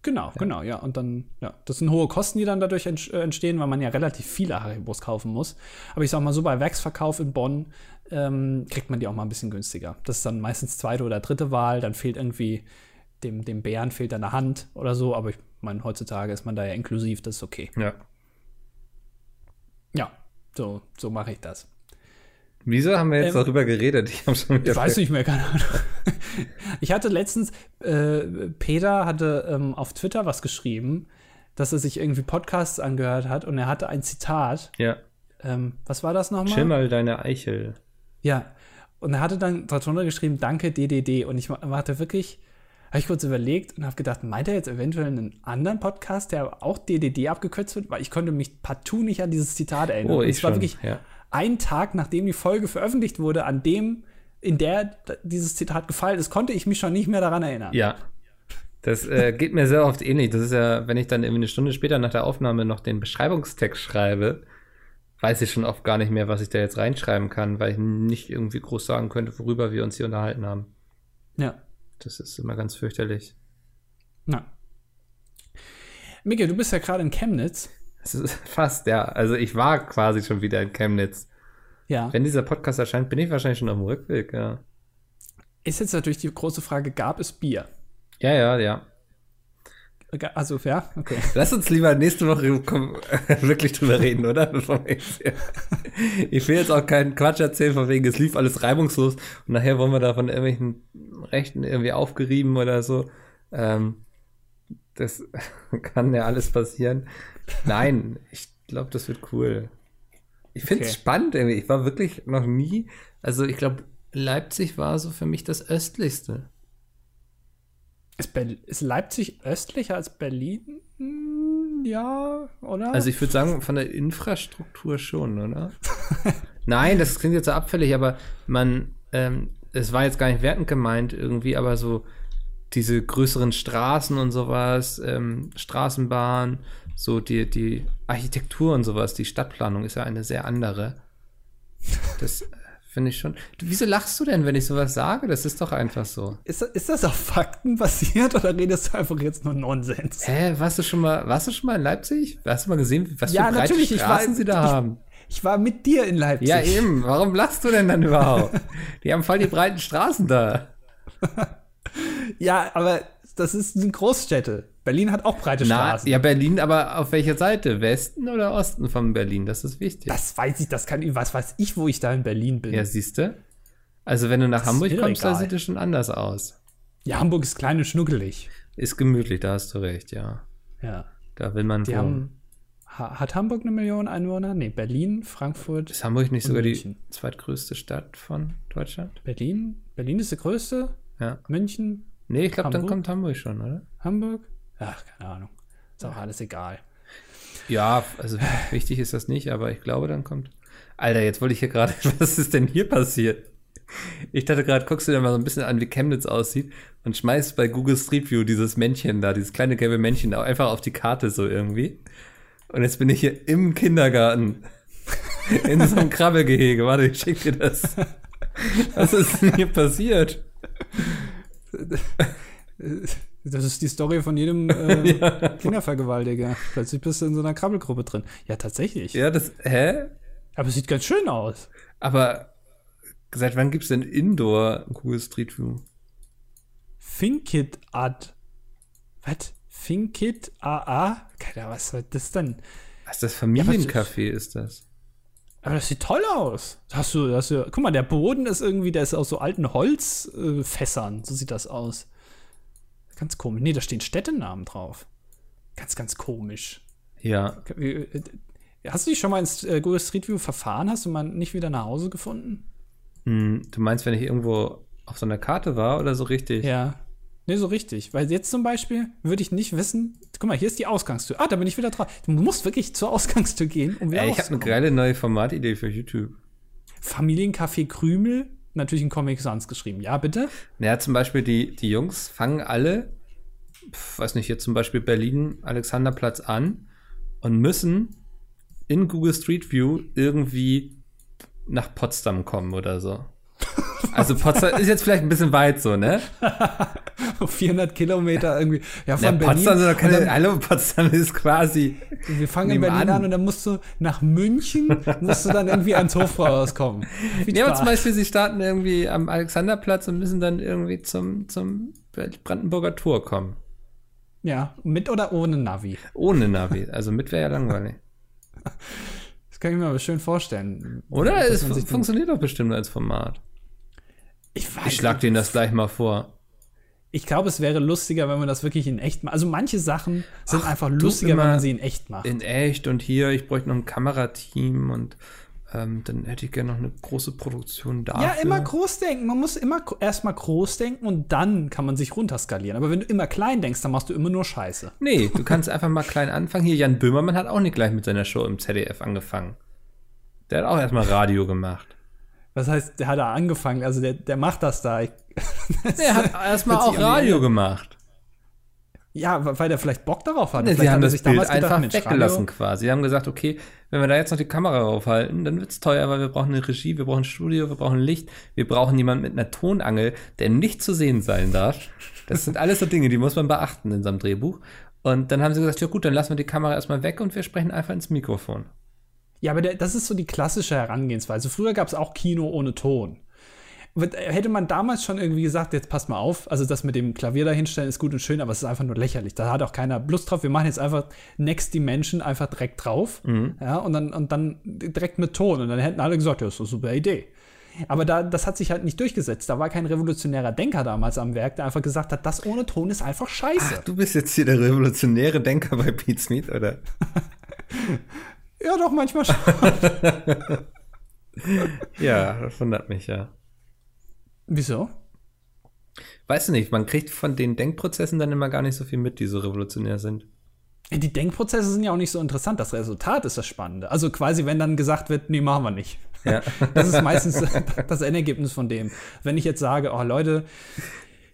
Genau, ja. genau, ja. Und dann, ja, das sind hohe Kosten, die dann dadurch äh, entstehen, weil man ja relativ viele Haribos kaufen muss. Aber ich sag mal so, bei Werksverkauf in Bonn ähm, kriegt man die auch mal ein bisschen günstiger. Das ist dann meistens zweite oder dritte Wahl, dann fehlt irgendwie dem, dem Bären fehlt eine Hand oder so, aber ich meine, heutzutage ist man da ja inklusiv, das ist okay. Ja. Ja, so, so mache ich das. Wieso haben wir jetzt ähm, darüber geredet? Ich, schon ich weiß nicht mehr, keine Ahnung. Ich hatte letztens, äh, Peter hatte ähm, auf Twitter was geschrieben, dass er sich irgendwie Podcasts angehört hat und er hatte ein Zitat. Ja. Ähm, was war das nochmal? Schimmel deine Eichel. Ja. Und er hatte dann darunter geschrieben, danke DDD. Und ich warte wirklich, habe ich kurz überlegt und habe gedacht, meint er jetzt eventuell einen anderen Podcast, der auch DDD abgekürzt wird? Weil ich konnte mich partout nicht an dieses Zitat erinnern. Oh, ich es war wirklich ja. ein Tag, nachdem die Folge veröffentlicht wurde, an dem, in der dieses Zitat gefallen ist, konnte ich mich schon nicht mehr daran erinnern. Ja. Das äh, geht mir sehr oft ähnlich. Das ist ja, wenn ich dann irgendwie eine Stunde später nach der Aufnahme noch den Beschreibungstext schreibe, weiß ich schon oft gar nicht mehr, was ich da jetzt reinschreiben kann, weil ich nicht irgendwie groß sagen könnte, worüber wir uns hier unterhalten haben. Ja. Das ist immer ganz fürchterlich. Na. Micke, du bist ja gerade in Chemnitz. Das ist *laughs* fast, ja. Also ich war quasi schon wieder in Chemnitz. Ja. Wenn dieser Podcast erscheint, bin ich wahrscheinlich schon auf dem Rückweg, ja. Ist jetzt natürlich die große Frage, gab es Bier? Ja, ja, ja. Also, ja, okay. Lass uns lieber nächste Woche komm, *laughs* wirklich drüber reden, oder? ich will jetzt auch keinen Quatsch erzählen, von wegen, es lief alles reibungslos und nachher wollen wir da von irgendwelchen Rechten irgendwie aufgerieben oder so. Ähm, das *laughs* kann ja alles passieren. Nein, ich glaube, das wird cool. Ich finde es okay. spannend irgendwie. Ich war wirklich noch nie, also ich glaube, Leipzig war so für mich das östlichste. Ist, ist, Leipzig östlicher als Berlin? Ja, oder? Also ich würde sagen, von der Infrastruktur schon, oder? *laughs* Nein, das klingt jetzt so abfällig, aber man, ähm, es war jetzt gar nicht wertend gemeint irgendwie, aber so diese größeren Straßen und sowas, ähm, Straßenbahn, so die, die Architektur und sowas, die Stadtplanung ist ja eine sehr andere. Das finde ich schon. Du, wieso lachst du denn, wenn ich sowas sage? Das ist doch einfach so. Ist, ist das auf Fakten basiert oder redest du einfach jetzt nur Nonsens? Hä, warst du schon mal, warst du schon mal in Leipzig? Hast du mal gesehen, was ja, für breite natürlich, Straßen war, sie da ich, haben? Ich war mit dir in Leipzig. Ja, eben. Warum lachst du denn dann überhaupt? die haben voll die breiten Straßen da. *laughs* ja, aber das ist eine Großstädte. Berlin hat auch breite Na, Straßen. Ja, Berlin, aber auf welcher Seite? Westen oder Osten von Berlin? Das ist wichtig. Das weiß ich, das kann, was weiß ich, wo ich da in Berlin bin. Ja, siehst du? Also, wenn du nach das Hamburg kommst, da sieht es schon anders aus. Ja, Hamburg ist klein und schnuckelig. Ist gemütlich, da hast du recht, ja. Ja. Da will man Die haben, hat Hamburg eine Million Einwohner? Nee, Berlin, Frankfurt. Ist Hamburg nicht sogar München. die zweitgrößte Stadt von Deutschland? Berlin? Berlin ist die größte? Ja. München? Nee, ich glaube, dann kommt Hamburg schon, oder? Hamburg? Ach, keine Ahnung. Ist auch alles egal. Ja, also wichtig ist das nicht, aber ich glaube, dann kommt. Alter, jetzt wollte ich hier gerade. *laughs* Was ist denn hier passiert? Ich dachte gerade, guckst du dir mal so ein bisschen an, wie Chemnitz aussieht und schmeißt bei Google Street View dieses Männchen da, dieses kleine gelbe Männchen, einfach auf die Karte so irgendwie. Und jetzt bin ich hier im Kindergarten. *laughs* In so einem Krabbelgehege. Warte, ich schick dir das. Was ist denn hier passiert? *laughs* Das ist die Story von jedem *laughs* äh, ja. Kindervergewaltiger. Plötzlich bist du in so einer Krabbelgruppe drin. Ja, tatsächlich. Ja, das, hä? Aber es sieht ganz schön aus. Aber seit wann gibt es denn Indoor Google Street View? Finkit Ad. Was? Finkit AA? Keine Ahnung, was soll das denn? Was ist das Familiencafé ja, ist das? Aber das sieht toll aus. Hast du, hast du, guck mal, der Boden ist irgendwie, der ist aus so alten Holzfässern. Äh, so sieht das aus. Ganz komisch. Nee, da stehen Städtenamen drauf. Ganz, ganz komisch. Ja. Äh, hast du dich schon mal ins äh, Google Street View verfahren? Hast du mal nicht wieder nach Hause gefunden? Hm, du meinst, wenn ich irgendwo auf so einer Karte war oder so richtig? Ja. Nee, so richtig. Weil jetzt zum Beispiel würde ich nicht wissen, guck mal, hier ist die Ausgangstür. Ah, da bin ich wieder drauf. Du musst wirklich zur Ausgangstür gehen, um wieder Ey, Ich habe eine geile neue Formatidee für YouTube. Familiencafé Krümel, natürlich in Comic Sans geschrieben. Ja, bitte? Ja, zum Beispiel die, die Jungs fangen alle, pf, weiß nicht, jetzt zum Beispiel Berlin, Alexanderplatz an und müssen in Google Street View irgendwie nach Potsdam kommen oder so. *laughs* Also Potsdam ist jetzt vielleicht ein bisschen weit so, ne? *laughs* *laughs* 400 Kilometer irgendwie. Ja, von ja, Berlin. Potsdam, sind doch keine, dann, hallo, Potsdam ist quasi. Wir fangen in Berlin an. an. und dann musst du nach München, musst du dann irgendwie ans Hofbrauhaus kommen. Ja, aber zum Beispiel, sie starten irgendwie am Alexanderplatz und müssen dann irgendwie zum, zum Brandenburger Tor kommen. Ja, mit oder ohne Navi? Ohne Navi. Also mit wäre ja langweilig. *laughs* Das kann ich mir aber schön vorstellen. Oder? Es funktioniert doch bestimmt als Format. Ich weiß Ich schlag denen das gleich mal vor. Ich glaube, es wäre lustiger, wenn man das wirklich in echt macht. Also manche Sachen sind Ach, einfach lustiger, wenn man sie in echt macht. In echt und hier, ich bräuchte noch ein Kamerateam und ähm, dann hätte ich gerne noch eine große Produktion da. Ja, immer groß denken. Man muss immer erstmal groß denken und dann kann man sich runterskalieren. Aber wenn du immer klein denkst, dann machst du immer nur Scheiße. Nee, *laughs* du kannst einfach mal klein anfangen. Hier, Jan Böhmermann hat auch nicht gleich mit seiner Show im ZDF angefangen. Der hat auch erstmal Radio gemacht. Was heißt, der hat da angefangen? Also der, der macht das da. das *laughs* er hat *laughs* erstmal auch Radio gemacht. Ja, weil der vielleicht Bock darauf hatte. Nee, sie haben das Bild einfach gedacht, weggelassen Radio. quasi. Sie haben gesagt, okay, wenn wir da jetzt noch die Kamera raufhalten, dann wird es teuer, weil wir brauchen eine Regie, wir brauchen ein Studio, wir brauchen Licht, wir brauchen jemanden mit einer Tonangel, der nicht zu sehen sein darf. Das sind alles so Dinge, die muss man beachten in so einem Drehbuch. Und dann haben sie gesagt, ja gut, dann lassen wir die Kamera erstmal weg und wir sprechen einfach ins Mikrofon. Ja, aber der, das ist so die klassische Herangehensweise. Früher gab es auch Kino ohne Ton. Hätte man damals schon irgendwie gesagt, jetzt passt mal auf, also das mit dem Klavier dahinstellen ist gut und schön, aber es ist einfach nur lächerlich. Da hat auch keiner Lust drauf. Wir machen jetzt einfach Next Dimension einfach direkt drauf. Mhm. Ja, und dann, und dann direkt mit Ton. Und dann hätten alle gesagt, ja, das ist eine super Idee. Aber da, das hat sich halt nicht durchgesetzt. Da war kein revolutionärer Denker damals am Werk, der einfach gesagt hat, das ohne Ton ist einfach scheiße. Ach, du bist jetzt hier der revolutionäre Denker bei Pete Smith, oder? *laughs* Ja, doch, manchmal schon. *laughs* ja, das wundert mich, ja. Wieso? Weißt du nicht, man kriegt von den Denkprozessen dann immer gar nicht so viel mit, die so revolutionär sind. Die Denkprozesse sind ja auch nicht so interessant. Das Resultat ist das Spannende. Also quasi, wenn dann gesagt wird, nee, machen wir nicht. Ja. *laughs* Das ist meistens *laughs* das Endergebnis von dem. Wenn ich jetzt sage, oh Leute,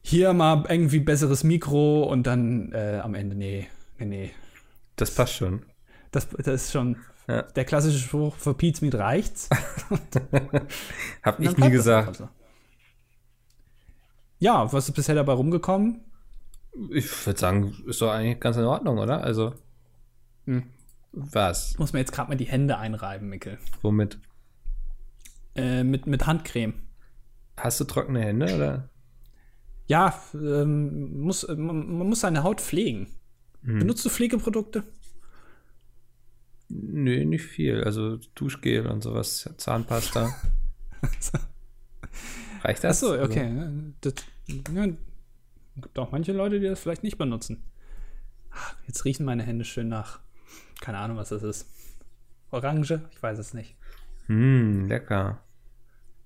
hier mal irgendwie besseres Mikro und dann äh, am Ende, nee, nee, nee. Das passt schon. Das, das ist schon Ja. Der klassische Spruch, für Pete's Meat reicht's. *laughs* Hab ich nie gesagt. Also. Ja, was ist bisher dabei rumgekommen? Ich würde sagen, ist doch eigentlich ganz in Ordnung, oder? Also. Hm. Was? Muss man jetzt gerade mal die Hände einreiben, Mickel. Womit? Äh, mit, mit Handcreme. Hast du trockene Hände, oder? Ja, ähm, muss, man, man, muss seine Haut pflegen. Hm. Benutzt du Pflegeprodukte? Nö, nicht viel. Also Duschgel und sowas, Zahnpasta. *laughs* Reicht das? Achso, okay. Also. Das, ja, gibt auch manche Leute, die das vielleicht nicht benutzen. Jetzt riechen meine Hände schön nach. Keine Ahnung, was das ist. Orange? Ich weiß es nicht. Hm, lecker.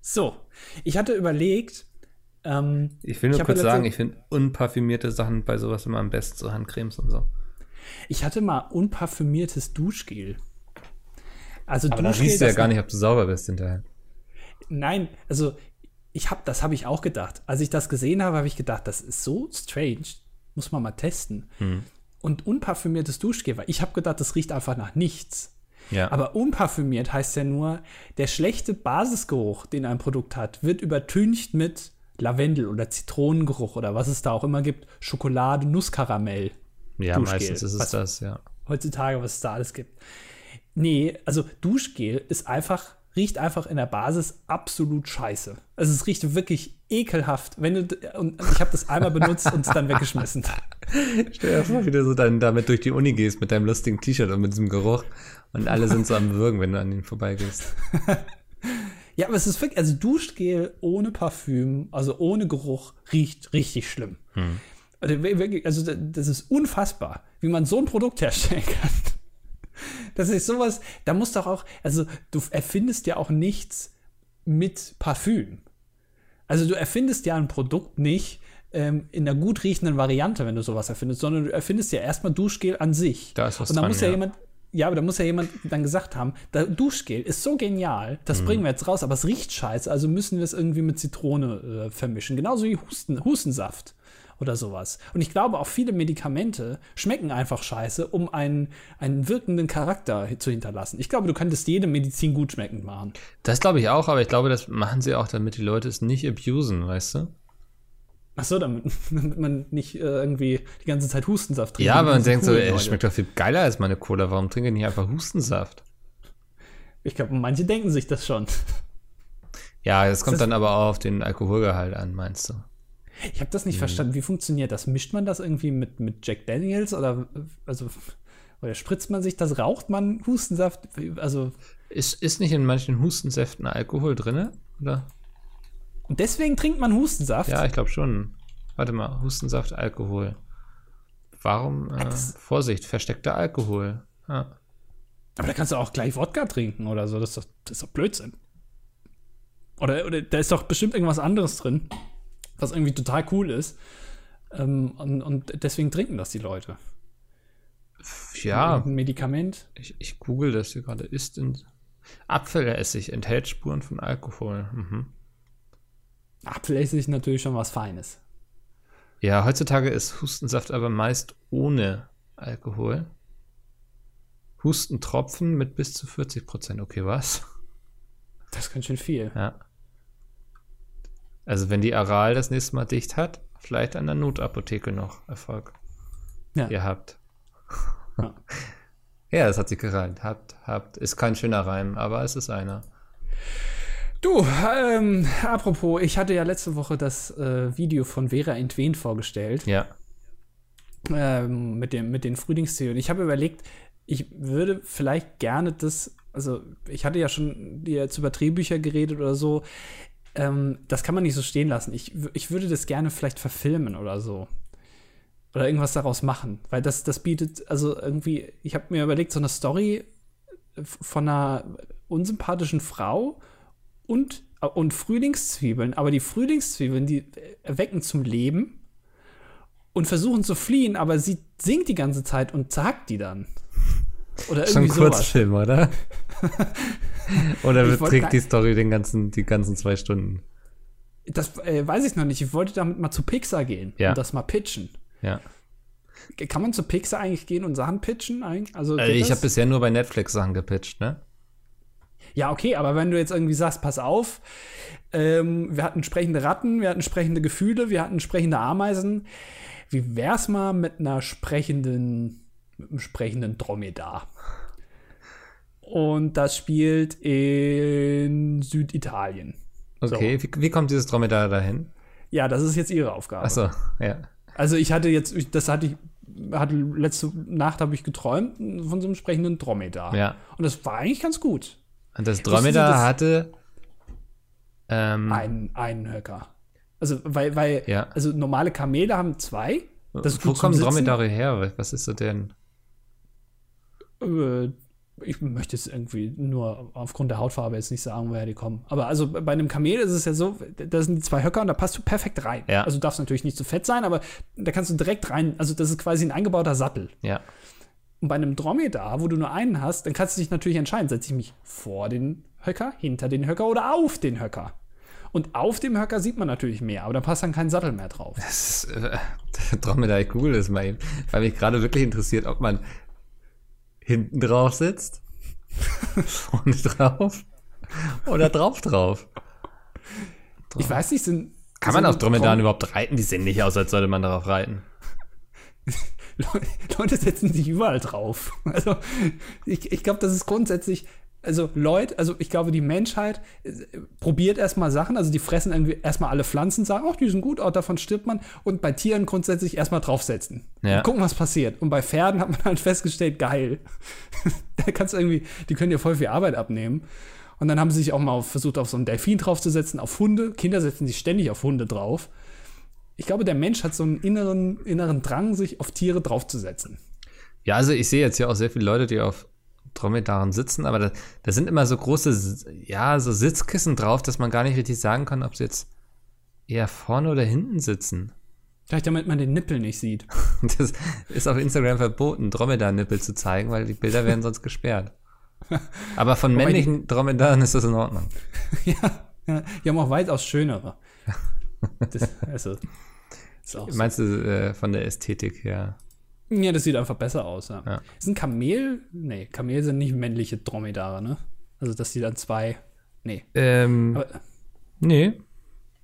So, ich hatte überlegt. Ähm, ich will nur ich kurz sagen, ich finde unparfümierte Sachen bei sowas immer am besten, so Handcremes und so. Ich hatte mal unparfümiertes Duschgel. Also Aber Duschgel, da riechst du ja gar nicht, ob du sauber bist hinterher. Nein, also ich habe, das habe ich auch gedacht. Als ich das gesehen habe, habe ich gedacht, das ist so strange. Muss man mal testen. Hm. Und unparfümiertes Duschgel, weil ich habe gedacht, das riecht einfach nach nichts. Ja. Aber unparfümiert heißt ja nur, der schlechte Basisgeruch, den ein Produkt hat, wird übertüncht mit Lavendel oder Zitronengeruch oder was es da auch immer gibt. Schokolade, Nusskaramell. Ja, Duschgel, meistens ist es das, ja. Heutzutage, was es da alles gibt. Nee, also Duschgel ist einfach riecht einfach in der Basis absolut scheiße. Also es riecht wirklich ekelhaft. Wenn du, und ich habe das einmal benutzt und es dann weggeschmissen. *laughs* Stell dir vor, wie du so dann damit durch die Uni gehst mit deinem lustigen T-Shirt und mit diesem Geruch und alle sind so am Würgen, wenn du an ihnen vorbeigehst. *laughs* ja, aber es ist wirklich, also Duschgel ohne Parfüm, also ohne Geruch, riecht richtig schlimm. Hm. Also, also das ist unfassbar, wie man so ein Produkt herstellen kann. *laughs* Das ist sowas, da muss doch auch, also du erfindest ja auch nichts mit Parfüm. Also du erfindest ja ein Produkt nicht ähm, in einer gut riechenden Variante, wenn du sowas erfindest, sondern du erfindest ja erstmal Duschgel an sich. Da ist was Und dann dran, muss ja, ja jemand, ja, aber da muss ja jemand dann gesagt haben, der Duschgel ist so genial, das mhm. bringen wir jetzt raus, aber es riecht scheiße, also müssen wir es irgendwie mit Zitrone äh, vermischen. Genauso wie Husten, Hustensaft oder sowas. Und ich glaube, auch viele Medikamente schmecken einfach scheiße, um einen, einen wirkenden Charakter zu hinterlassen. Ich glaube, du könntest jede Medizin gut schmeckend machen. Das glaube ich auch, aber ich glaube, das machen sie auch, damit die Leute es nicht abusen, weißt du? Ach so, damit, *laughs* damit man nicht äh, irgendwie die ganze Zeit Hustensaft trinkt. Ja, aber man denkt so, ey, es schmeckt doch viel geiler als meine Cola. Warum trinke ich nicht einfach Hustensaft? Ich glaube, manche denken sich das schon. Ja, es kommt das dann aber auch auf den Alkoholgehalt an, meinst du? Ich habe das nicht mhm. verstanden. Wie funktioniert das? Mischt man das irgendwie mit, mit Jack Daniels oder also oder spritzt man sich das? Raucht man Hustensaft? Also ist, ist nicht in manchen Hustensäften Alkohol drin, oder? Und deswegen trinkt man Hustensaft? Ja, ich glaube schon. Warte mal, Hustensaft, Alkohol. Warum? Äh, Vorsicht, versteckter Alkohol. Ja. Aber da kannst du auch gleich Wodka trinken oder so. Das ist doch, das ist doch Blödsinn. Oder, oder da ist doch bestimmt irgendwas anderes drin was irgendwie total cool ist. Ähm, und, und, deswegen trinken das die Leute. Ja. Ein Medikament. Ich, ich google das hier gerade. Ist in Apfelessig enthält Spuren von Alkohol. Mhm. Apfelessig ist natürlich schon was Feines. Ja, heutzutage ist Hustensaft aber meist ohne Alkohol. Hustentropfen mit bis zu 40 Prozent. Okay, was? Das ist ganz schön viel. Ja. Also wenn die Aral das nächste Mal dicht hat, vielleicht an der Notapotheke noch Erfolg. Ja. Ihr habt. Ja. *laughs* ja, das hat sie gereimt. Habt, habt. Ist kein schöner Reim, aber es ist einer. Du, ähm, apropos, ich hatte ja letzte Woche das äh, Video von Vera Entwen vorgestellt. Ja. Ähm, mit, dem, mit den Frühlingszählen. Ich habe überlegt, ich würde vielleicht gerne das, also ich hatte ja schon jetzt über Drehbücher geredet oder so ähm, das kann man nicht so stehen lassen. Ich, ich würde das gerne vielleicht verfilmen oder so. Oder irgendwas daraus machen. Weil das, das bietet, also irgendwie, ich habe mir überlegt, so eine Story von einer unsympathischen Frau und, und Frühlingszwiebeln. Aber die Frühlingszwiebeln, die erwecken zum Leben und versuchen zu fliehen, aber sie singt die ganze Zeit und zerhackt die dann. Oder irgendwie Schon ein Kurzfilm, oder? *laughs* oder trägt die Story den ganzen, die ganzen zwei Stunden? Das äh, weiß ich noch nicht. Ich wollte damit mal zu Pixar gehen ja. und das mal pitchen. Ja. Kann man zu Pixar eigentlich gehen und Sachen pitchen? Also, also ich habe bisher nur bei Netflix Sachen gepitcht, ne? Ja, okay, aber wenn du jetzt irgendwie sagst, pass auf, ähm, wir hatten sprechende Ratten, wir hatten sprechende Gefühle, wir hatten sprechende Ameisen. Wie wär's mal mit einer sprechenden, mit einem sprechenden Dromedar? Und das spielt in Süditalien. Okay, so. wie, wie, kommt dieses Dromedar dahin? Ja, das ist jetzt ihre Aufgabe. Achso, ja. Also ich hatte jetzt, das hatte ich, hatte letzte Nacht habe ich geträumt von so einem sprechenden Dromedar. Ja. Und das war eigentlich ganz gut. Und das Dromedar hatte ähm, einen, einen Höcker. Also, weil, weil, ja. also normale Kamele haben zwei. Das Wo kommen Dromedare her? Was ist so denn? Äh, ich möchte es irgendwie nur aufgrund der Hautfarbe jetzt nicht sagen, woher die kommen. Aber also bei einem Kamel ist es ja so, da sind die zwei Höcker und da passt du perfekt rein. Ja. Also darfst natürlich nicht zu fett sein, aber da kannst du direkt rein. Also das ist quasi ein eingebauter Sattel. Ja. Und bei einem Dromedar, wo du nur einen hast, dann kannst du dich natürlich entscheiden, setze ich mich vor den Höcker, hinter den Höcker oder auf den Höcker. Und auf dem Höcker sieht man natürlich mehr, aber da passt dann kein Sattel mehr drauf. Das ist, äh, *laughs* Dromedar, ich google das mal eben, weil mich gerade wirklich interessiert, ob man hinten drauf sitzt, *laughs* vorne drauf oder drauf drauf. drauf. Ich weiß nicht, sind. Kann man auf Dromedaren überhaupt reiten? Die sehen nicht aus, als sollte man darauf reiten. *laughs* Leute setzen sich überall drauf. Also ich, ich glaube, das ist grundsätzlich also Leute, also ich glaube, die Menschheit äh, probiert erstmal Sachen, also die fressen irgendwie erstmal alle Pflanzen, sagen, ach, die sind gut, auch davon stirbt man. Und bei Tieren grundsätzlich erstmal draufsetzen. Ja. Gucken, was passiert. Und bei Pferden hat man halt festgestellt, geil. *laughs* da kannst du irgendwie, die können dir voll viel Arbeit abnehmen. Und dann haben sie sich auch mal versucht, auf so einen Delfin draufzusetzen, auf Hunde. Kinder setzen sich ständig auf Hunde drauf. Ich glaube, der Mensch hat so einen inneren, inneren Drang, sich auf Tiere draufzusetzen. Ja, also ich sehe jetzt ja auch sehr viele Leute, die auf Dromedaren sitzen, aber da, da sind immer so große, ja, so Sitzkissen drauf, dass man gar nicht richtig sagen kann, ob sie jetzt eher vorne oder hinten sitzen. Vielleicht damit man den Nippel nicht sieht. *laughs* Das ist auf Instagram verboten, Dromedar-Nippel zu zeigen, weil die Bilder werden sonst gesperrt. Aber von *laughs* männlichen Dromedaren ist das in Ordnung. *laughs* ja, ja, die haben auch weitaus schönere. Das, also, Meinst du äh, von der Ästhetik her? Ja, das sieht einfach besser aus, ja. ja. Ist ein Kamel? Nee, Kamel sind nicht männliche Dromedare, ne? Also, dass die dann zwei. Nee. Ähm. Aber, nee.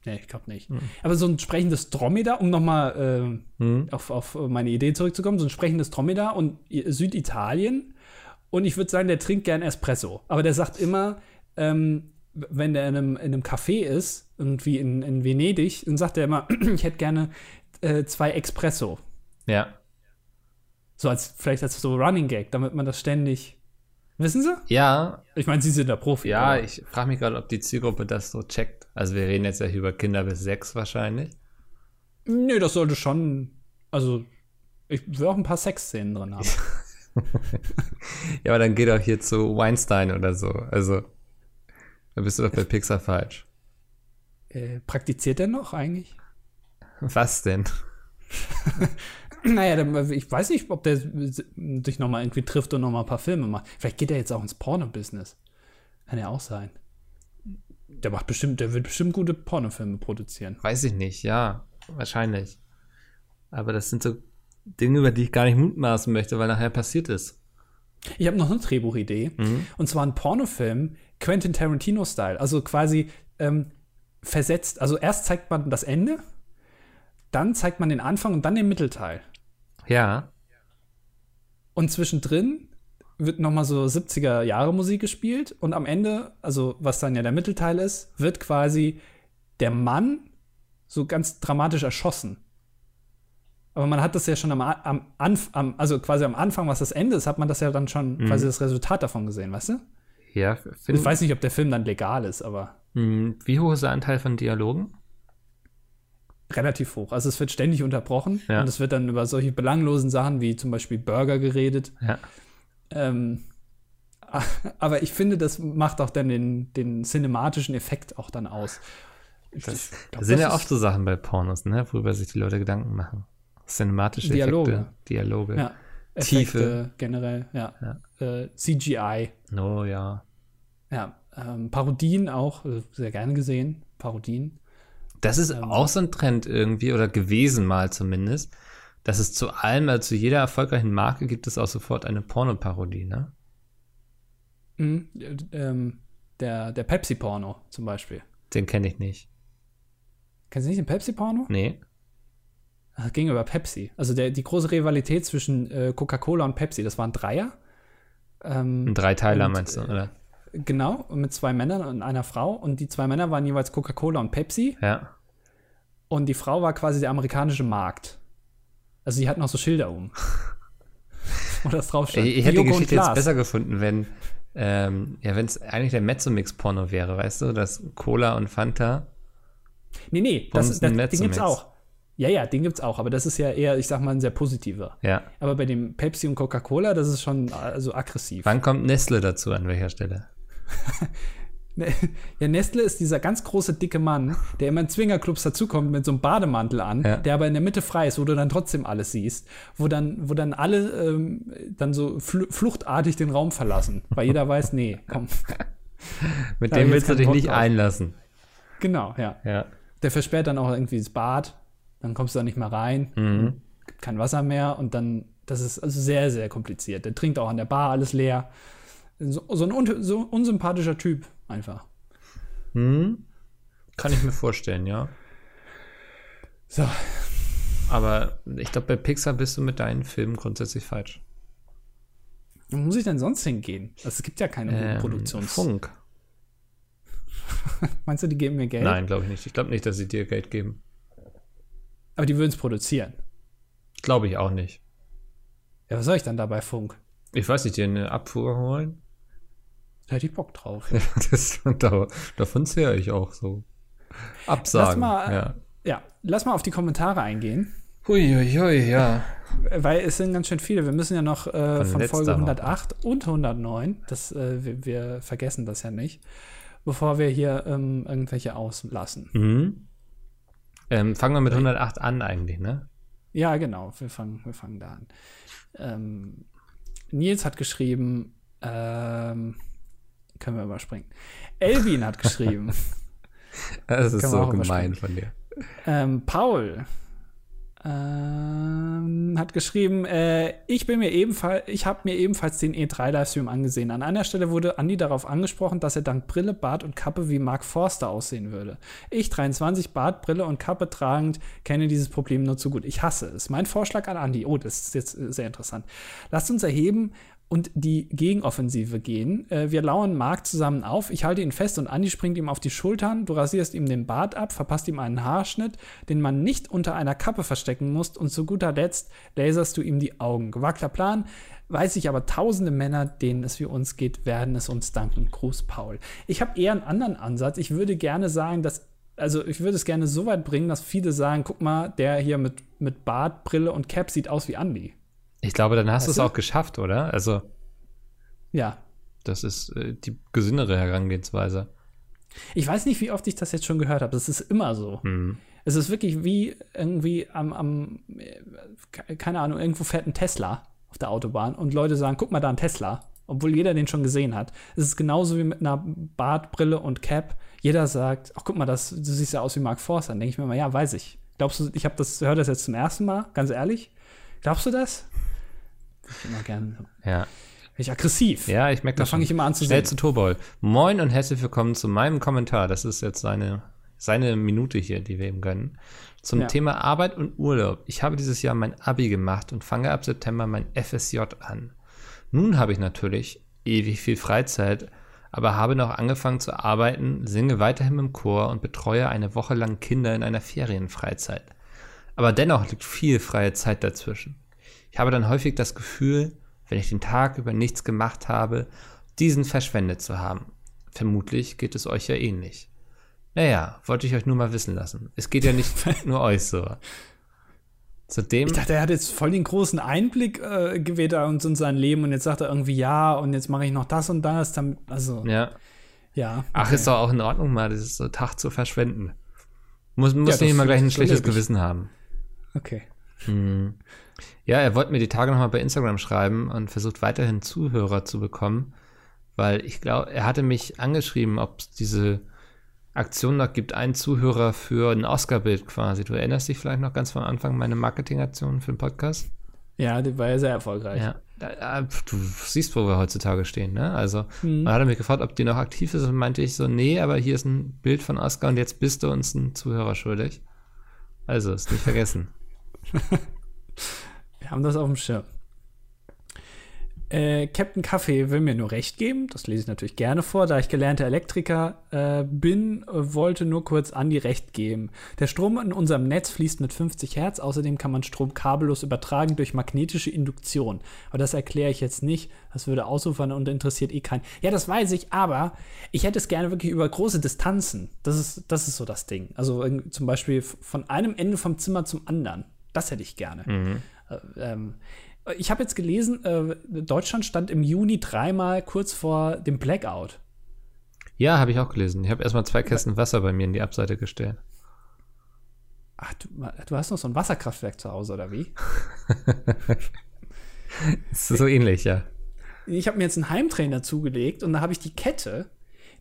Nee, ich glaube nicht. Mhm. Aber so ein sprechendes Dromedar, um nochmal äh, mhm. auf, auf meine Idee zurückzukommen, so ein sprechendes Dromedar und Süditalien. Und ich würde sagen, der trinkt gern Espresso. Aber der sagt immer, ähm, wenn der in einem, in einem Café ist, irgendwie in, in Venedig, dann sagt er immer, *clears throat* ich hätte gerne äh, zwei Espresso. Ja. So als vielleicht als so Running Gag, damit man das ständig. Wissen Sie? Ja. Ich meine, Sie sind der Profi. Ja, oder? ich frage mich gerade, ob die Zielgruppe das so checkt. Also wir reden jetzt ja über Kinder bis sechs wahrscheinlich. Nö, das sollte schon. Also, ich will auch ein paar Sexszenen drin haben. *laughs* ja, aber dann geht auch hier zu Weinstein oder so. Also, da bist du doch bei Pixar falsch. Äh, praktiziert er noch eigentlich? Was denn? *laughs* Naja, ich weiß nicht, ob der sich nochmal irgendwie trifft und nochmal ein paar Filme macht. Vielleicht geht er jetzt auch ins Porno-Business. Kann ja auch sein. Der macht bestimmt, der wird bestimmt gute Pornofilme produzieren. Weiß ich nicht, ja. Wahrscheinlich. Aber das sind so Dinge, über die ich gar nicht mutmaßen möchte, weil nachher passiert ist. Ich habe noch eine Drehbuchidee. Mhm. Und zwar ein Pornofilm, Quentin Tarantino-Style. Also quasi ähm, versetzt. Also erst zeigt man das Ende, dann zeigt man den Anfang und dann den Mittelteil. Ja. Und zwischendrin wird nochmal so 70er Jahre Musik gespielt und am Ende, also was dann ja der Mittelteil ist, wird quasi der Mann so ganz dramatisch erschossen. Aber man hat das ja schon am, am, am also quasi am Anfang, was das Ende ist, hat man das ja dann schon mhm. quasi das Resultat davon gesehen, weißt du? Ja, ich weiß nicht, ob der Film dann legal ist, aber. Mhm. Wie hoch ist der Anteil von Dialogen? Relativ hoch. Also es wird ständig unterbrochen ja. und es wird dann über solche belanglosen Sachen wie zum Beispiel Burger geredet. Ja. Ähm, *laughs* aber ich finde, das macht auch dann den, den cinematischen Effekt auch dann aus. Das, glaub, das sind ja oft so Sachen bei Pornos, ne, worüber sich die Leute Gedanken machen. Cinematische Dialoge. Effekte, Dialoge. Ja. Tiefe. generell, ja. ja. Äh, CGI. Oh ja. Ja, ähm, Parodien auch, äh, sehr gerne gesehen. Parodien. Das ist auch so ein Trend irgendwie, oder gewesen mal zumindest, dass es zu allem, also zu jeder erfolgreichen Marke gibt es auch sofort eine Pornoparodie, ne? Mhm, ähm, der der Pepsi-Porno zum Beispiel. Den kenne ich nicht. Kennst du nicht den Pepsi-Porno? Nee. Das ging über Pepsi. Also der, die große Rivalität zwischen äh, Coca-Cola und Pepsi, das waren Dreier. Ähm, Ein Dreiteiler und, meinst du, oder? Genau, mit zwei Männern und einer Frau. Und die zwei Männer waren jeweils Coca-Cola und Pepsi. Ja. Und die Frau war quasi der amerikanische Markt. Also sie hat noch so Schilder um. *laughs* Wo das draufsteht. Ich, ich hätte die Geschichte jetzt besser gefunden, wenn ähm, ja, wenn es eigentlich der Mezzomix-Porno wäre, weißt du, dass Cola und Fanta. Nee, nee, das, das, den gibt's auch. Ja, ja, den gibt's auch, aber das ist ja eher, ich sag mal, ein sehr positiver. Ja. Aber bei dem Pepsi und Coca-Cola, das ist schon also aggressiv. Wann kommt Nestle dazu, an welcher Stelle? Ja, Nestle ist dieser ganz große, dicke Mann, der immer in Zwingerclubs dazukommt mit so einem Bademantel an, ja. der aber in der Mitte frei ist, wo du dann trotzdem alles siehst, wo dann, wo dann alle ähm, dann so fl fluchtartig den Raum verlassen, weil jeder weiß, nee, komm. *laughs* mit dem willst du dich nicht drauf. einlassen. Genau, ja. ja. Der versperrt dann auch irgendwie das Bad, dann kommst du da nicht mehr rein, mhm. gibt kein Wasser mehr und dann, das ist also sehr, sehr kompliziert. Der trinkt auch an der Bar alles leer. So, so ein un so unsympathischer Typ einfach. Hm. Kann ich mir vorstellen, ja. So. Aber ich glaube, bei Pixar bist du mit deinen Filmen grundsätzlich falsch. Wo muss ich denn sonst hingehen? Also, es gibt ja keine ähm, Produktions. Funk. *laughs* Meinst du, die geben mir Geld? Nein, glaube ich nicht. Ich glaube nicht, dass sie dir Geld geben. Aber die würden es produzieren. Glaube ich auch nicht. Ja, was soll ich dann dabei Funk? Ich weiß nicht, dir eine Abfuhr holen? Da hätte ich Bock drauf. Ja, *laughs* das, da, davon zehre ich auch so. Absagen. Lass mal, ja. ja, lass mal auf die Kommentare eingehen. Huiuiui, hui, ja. Weil es sind ganz schön viele. Wir müssen ja noch äh, von, von Folge 108 Woche. und 109, das, äh, wir, wir, vergessen das ja nicht, bevor wir hier ähm, irgendwelche auslassen. Mhm. Ähm, fangen wir mit 108 an eigentlich, ne? Ja, genau. Wir fangen, wir fangen da an. Ähm, Nils hat geschrieben, ähm, können wir überspringen. Elvin hat geschrieben. *laughs* das ist so gemein von dir. Ähm, Paul ähm, hat geschrieben, äh, ich bin mir ebenfalls, ich habe mir ebenfalls den E3-Livestream angesehen. An einer Stelle wurde Andy darauf angesprochen, dass er dank Brille, Bart und Kappe wie Mark Forster aussehen würde. Ich, 23, Bart, Brille und Kappe tragend, kenne dieses Problem nur zu gut. Ich hasse es. Mein Vorschlag an Andy, oh, das ist jetzt sehr interessant. Lasst uns erheben, und die Gegenoffensive gehen. Äh, wir lauern Mark zusammen auf. Ich halte ihn fest und Andi springt ihm auf die Schultern. Du rasierst ihm den Bart ab, verpasst ihm einen Haarschnitt, den man nicht unter einer Kappe verstecken muss. Und zu guter Letzt laserst du ihm die Augen. Gewagter Plan. Weiß ich aber, tausende Männer, denen es wie uns geht, werden es uns danken. Gruß, Paul. Ich habe eher einen anderen Ansatz. Ich würde gerne sagen, dass also ich würde es gerne so weit bringen, dass viele sagen, guck mal, der hier mit, mit Bart, Brille und Cap sieht aus wie Andy. Ich glaube, dann hast du es auch geschafft, oder? Also. Ja. Das ist äh, die gesündere Herangehensweise. Ich weiß nicht, wie oft ich das jetzt schon gehört habe. Das ist immer so. Mhm. Es ist wirklich wie irgendwie am, am, äh, keine Ahnung, irgendwo fährt ein Tesla auf der Autobahn und Leute sagen, guck mal da ein Tesla, obwohl jeder den schon gesehen hat. Es ist genauso wie mit einer Bartbrille und Cap. Jeder sagt, ach guck mal, das, du siehst ja aus wie Mark Forster. Dann denke ich mir mal, ja, weiß ich. Glaubst du, ich habe das, höre das jetzt zum ersten Mal, ganz ehrlich? Glaubst du das? Ich immer gern. Ja. Ich aggressiv. Ja, ich merke das. Da fange ich immer an zu Schnell sehen. zu Tobol. Moin und herzlich willkommen zu meinem Kommentar. Das ist jetzt seine, seine Minute hier, die wir ihm gönnen. Zum ja. Thema Arbeit und Urlaub. Ich habe dieses Jahr mein Abi gemacht und fange ab September mein FSJ an. Nun habe ich natürlich ewig viel Freizeit, aber habe noch angefangen zu arbeiten, singe weiterhin im Chor und betreue eine Woche lang Kinder in einer Ferienfreizeit. Aber dennoch liegt viel freie Zeit dazwischen. Ich habe dann häufig das Gefühl, wenn ich den Tag über nichts gemacht habe, diesen verschwendet zu haben. Vermutlich geht es euch ja ähnlich. Naja, wollte ich euch nur mal wissen lassen. Es geht ja nicht *laughs* nur euch so. Zudem. Ich dachte, er hat jetzt voll den großen Einblick äh, gewählt uns in sein Leben und jetzt sagt er irgendwie ja und jetzt mache ich noch das und das. Dann, also. Ja. Ja. Okay. Ach, ist doch auch in Ordnung, mal das ist so Tag zu verschwenden. Muss, muss ja, nicht immer gleich ein schlechtes Gewissen haben. Okay. Hm. Ja, er wollte mir die Tage nochmal bei Instagram schreiben und versucht weiterhin Zuhörer zu bekommen, weil ich glaube, er hatte mich angeschrieben, ob es diese Aktion noch gibt, einen Zuhörer für ein Oscar-Bild quasi. Du erinnerst dich vielleicht noch ganz von Anfang meine Marketingaktion für den Podcast? Ja, die war ja sehr erfolgreich. Ja. Du siehst, wo wir heutzutage stehen, ne? Also, mhm. man hat mich gefragt, ob die noch aktiv ist und meinte ich so, nee, aber hier ist ein Bild von Oscar und jetzt bist du uns ein Zuhörer schuldig. Also, ist nicht vergessen. *laughs* haben das auf dem Schirm. Äh, Captain Kaffee will mir nur recht geben, das lese ich natürlich gerne vor, da ich gelernter Elektriker äh, bin, wollte nur kurz Andi recht geben. Der Strom in unserem Netz fließt mit 50 Hertz, außerdem kann man Strom kabellos übertragen durch magnetische Induktion. Aber das erkläre ich jetzt nicht, das würde ausufern und interessiert eh keinen. Ja, das weiß ich, aber ich hätte es gerne wirklich über große Distanzen. Das ist, das ist so das Ding. Also zum Beispiel von einem Ende vom Zimmer zum anderen. Das hätte ich gerne. Mhm. Äh, ähm, ich habe jetzt gelesen, äh, Deutschland stand im Juni dreimal kurz vor dem Blackout. Ja, habe ich auch gelesen. Ich habe erstmal zwei Kästen Wasser bei mir in die Abseite gestellt. Ach, du, du hast noch so ein Wasserkraftwerk zu Hause, oder wie? *laughs* so ähnlich, ja. Ich habe mir jetzt einen Heimtrainer zugelegt und da habe ich die Kette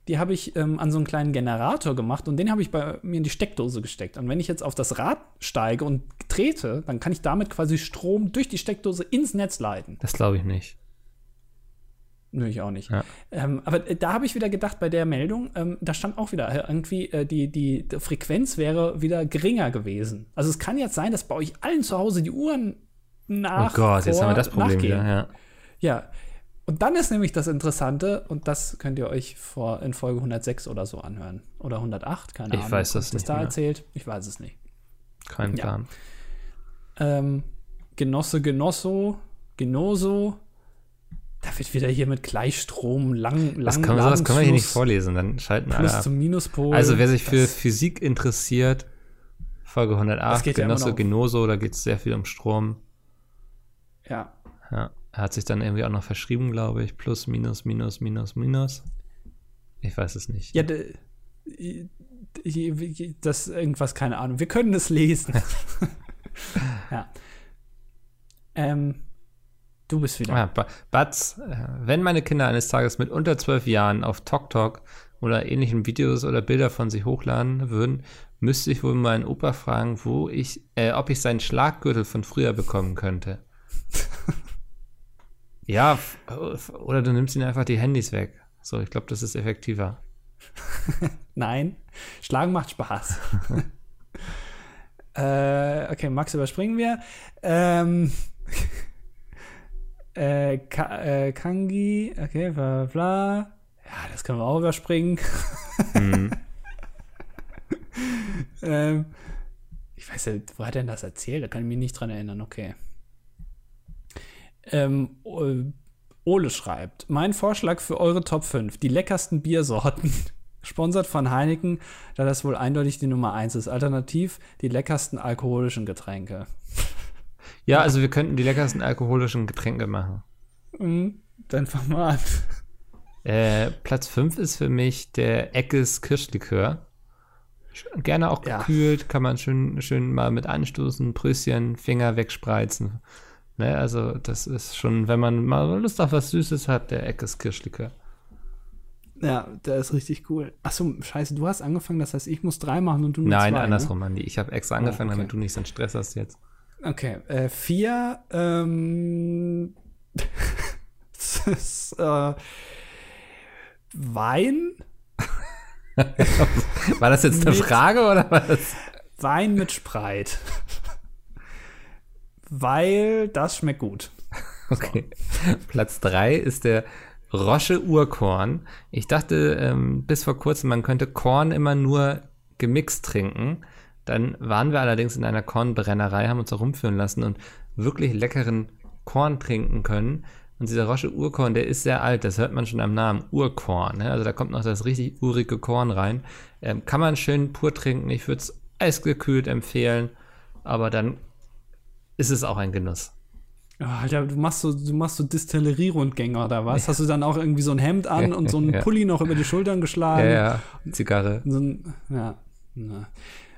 die habe ich ähm, an so einen kleinen Generator gemacht und den habe ich bei mir in die Steckdose gesteckt. Und wenn ich jetzt auf das Rad steige und trete, dann kann ich damit quasi Strom durch die Steckdose ins Netz leiten. Das glaube ich nicht. Nö, ich auch nicht. Ja. Ähm, aber äh, da habe ich wieder gedacht, bei der Meldung, ähm, da stand auch wieder äh, irgendwie, äh, die, die, die, Frequenz wäre wieder geringer gewesen. Also es kann jetzt sein, dass bei euch allen zu Hause die Uhren nach. Oh Gott, jetzt haben wir das Problem wieder, ja. Ja, und dann ist nämlich das Interessante, und das könnt ihr euch vor, in Folge 106 oder so anhören. Oder 108, keine ich Ahnung. Ich weiß das nicht. da mehr. erzählt? Ich weiß es nicht. Kein Plan. Ja. Ähm, Genosse, Genosso, Genoso. Da wird wieder hier mit Gleichstrom lang, lang das, kann, das können wir hier nicht vorlesen, dann schalten Plus alle ab. zum Minuspol. Also wer sich für Physik interessiert, Folge 108, Genosse, ja Genoso, da geht es sehr viel um Strom. Ja. Ja. Er hat sich dann irgendwie auch noch verschrieben, glaube ich. Plus, minus, minus, minus, minus. Ich weiß es nicht. Ja, das irgendwas, keine Ahnung. Wir können es lesen. *laughs* ja. Ähm, du bist wieder. Ja, Batz, äh, wenn meine Kinder eines Tages mit unter zwölf Jahren auf TokTok oder ähnlichen Videos oder Bilder von sich hochladen würden, müsste ich wohl meinen Opa fragen, wo ich, äh, ob ich seinen Schlaggürtel von früher bekommen könnte. *laughs* Ja, oder du nimmst ihnen einfach die Handys weg. So, ich glaube, das ist effektiver. *laughs* Nein, Schlagen macht Spaß. *laughs* äh, okay, Max überspringen wir. Ähm, *laughs* äh, Ka äh, Kangi, okay, bla bla. Ja, das können wir auch überspringen. mhm. ähm, ich weiß ja, wo hat er denn das erzählt? Da kann ich mich nicht dran erinnern. Okay. Ähm, Ole schreibt, mein Vorschlag für eure Top 5, die leckersten Biersorten. *laughs* Sponsert von Heineken, da das wohl eindeutig die Nummer 1 ist. Alternativ die leckersten alkoholischen Getränke. Ja, also wir könnten die leckersten alkoholischen Getränke machen. Mhm, mal an. Äh, Platz 5 ist für mich der Eckes Kirschlikör. Gerne auch gekühlt, ja. kann man schön, schön mal mit anstoßen, Prüsschen, Finger wegspreizen. Ne, also das ist schon, wenn man mal Lust auf was Süßes hat, der Eckes Kirschlikör. Ja, der ist richtig cool. Achso, scheiße, du hast angefangen, das heißt, ich muss drei machen und du nur Nein, zwei, ne? andersrum, ne? Andi. Ich habe extra angefangen, oh, okay. damit du nicht so einen Stress hast jetzt. Okay, äh, vier, ähm, *laughs* ist, äh, Wein. *laughs* war das jetzt eine Frage oder war das? Wein mit Spreit weil das schmeckt gut. *laughs* Okay. So. Platz 3 ist der Rosche Urkorn. Ich dachte ähm, bis vor kurzem, man könnte Korn immer nur gemixt trinken. Dann waren wir allerdings in einer Kornbrennerei, haben uns da rumführen lassen und wirklich leckeren Korn trinken können. Und dieser Rosche Urkorn, der ist sehr alt, das hört man schon am Namen, Urkorn. Ne? Also da kommt noch das richtig urige Korn rein. Ähm, kann man schön pur trinken, ich würde es eisgekühlt empfehlen, aber dann ist es auch ein Genuss. Ja, Alter, du machst so, du machst so Distillerie-Rundgänger oder was? Ja. Hast du dann auch irgendwie so ein Hemd an und so einen ja. Pulli noch über die Schultern geschlagen? Ja, ja. Zigarre. So ein, ja.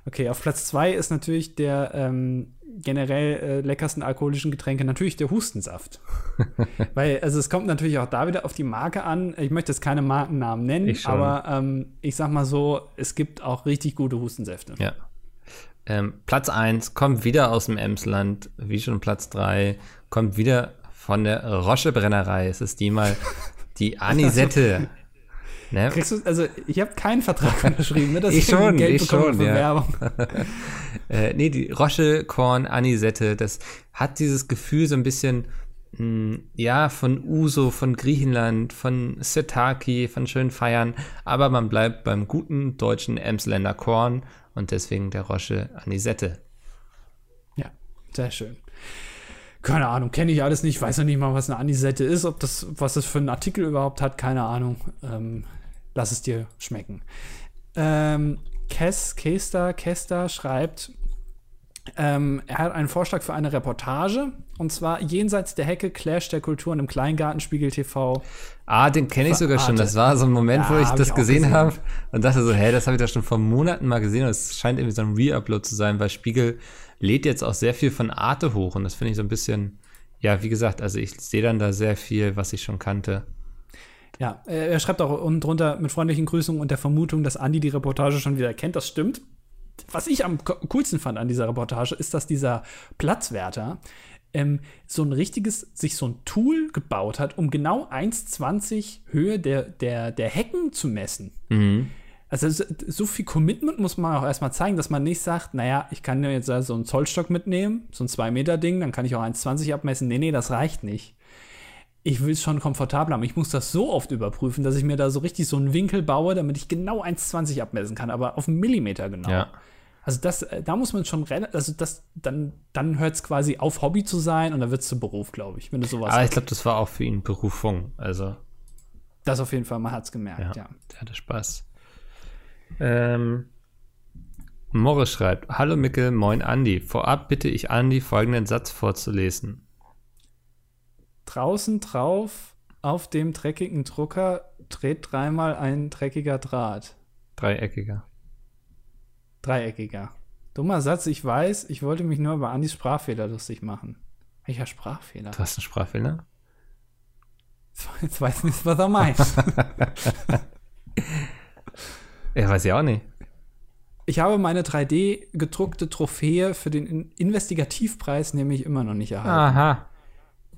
Okay, auf Platz zwei ist natürlich der, ähm, generell äh, leckersten alkoholischen Getränke natürlich der Hustensaft. *laughs* Weil, also es kommt natürlich auch da wieder auf die Marke an. Ich möchte jetzt keine Markennamen nennen, aber ähm, ich sag mal so, es gibt auch richtig gute Hustensäfte. Ja. Ähm, Platz 1 kommt wieder aus dem Emsland, wie schon Platz 3, kommt wieder von der Roche Brennerei. Es ist die mal *laughs* die Anisette. Ne? Du, also ich habe keinen Vertrag unterschrieben, ne, *laughs* dass ich, ich schon, Geld ich schon, für ja. Werbung. *laughs* äh, nee, die Roche Korn Anisette, das hat dieses Gefühl so ein bisschen, mh, hm, ja, von Uso, von Griechenland, von Setaki, von schönen Feiern, aber man bleibt beim guten deutschen Emsländer Korn und deswegen der Roche Anisette. Ja, sehr schön keine Ahnung, kenne ich alles nicht, weiß noch nicht mal, was eine Anisette ist, ob das, was das für einen Artikel überhaupt hat, keine Ahnung. Ähm, lass es dir schmecken. Ähm, Kes, Kester, Kester schreibt, ähm, er hat einen Vorschlag für eine Reportage und zwar jenseits der Hecke Clash der Kulturen im Kleingartenspiegel TV. Ah, den kenne ich sogar schon. Das war so ein Moment, ja, wo ich hab das ich gesehen habe und dachte so, hä, das habe ich da schon vor Monaten mal gesehen und es scheint irgendwie so ein Re-Upload zu sein, weil Spiegel lädt jetzt auch sehr viel von Arte hoch und das finde ich so ein bisschen, ja, wie gesagt, also ich sehe dann da sehr viel, was ich schon kannte. Ja, er schreibt auch unten drunter mit freundlichen Grüßungen und der Vermutung, dass Andi die Reportage schon wieder kennt. Das stimmt. Was ich am coolsten fand an dieser Reportage, ist, dass dieser Platzwärter ähm, so ein richtiges, sich so ein Tool gebaut hat, um genau 1,20 Höhe der, der, der Hecken zu messen. Mhm. Also so viel Commitment muss man auch erstmal zeigen, dass man nicht sagt, naja, ich kann jetzt so einen Zollstock mitnehmen, so ein 2-Meter-Ding, dann kann ich auch 1,20 abmessen. Nee, nee, das reicht nicht. Ich will es schon komfortabel haben. Ich muss das so oft überprüfen, dass ich mir da so richtig so einen Winkel baue, damit ich genau 1,20 abmessen kann, aber auf einen Millimeter genau. Ja. Also das, äh, da muss man schon, also das, dann, dann hört es quasi auf, Hobby zu sein und dann wird es zu Beruf, glaube ich, wenn du sowas Aber ich glaube, das war auch für ihn Berufung, also. Das auf jeden Fall, man hat es gemerkt, ja. ja. Der hatte Spaß. Ähm, Morris schreibt: Hallo Mickel, moin Andi. Vorab bitte ich Andi, folgenden Satz vorzulesen. Draußen drauf auf dem dreckigen Drucker dreht dreimal ein dreckiger Draht. Dreieckiger. Dreieckiger. Dummer Satz, ich weiß, ich wollte mich nur über Andis Sprachfehler lustig machen. Welcher Sprachfehler? Du hast einen Sprachfehler? Jetzt weiß ich nicht, was er meint. *laughs* Ja, weiß ich auch nicht. Ich habe meine 3D gedruckte Trophäe für den Investigativpreis nämlich immer noch nicht erhalten. Aha.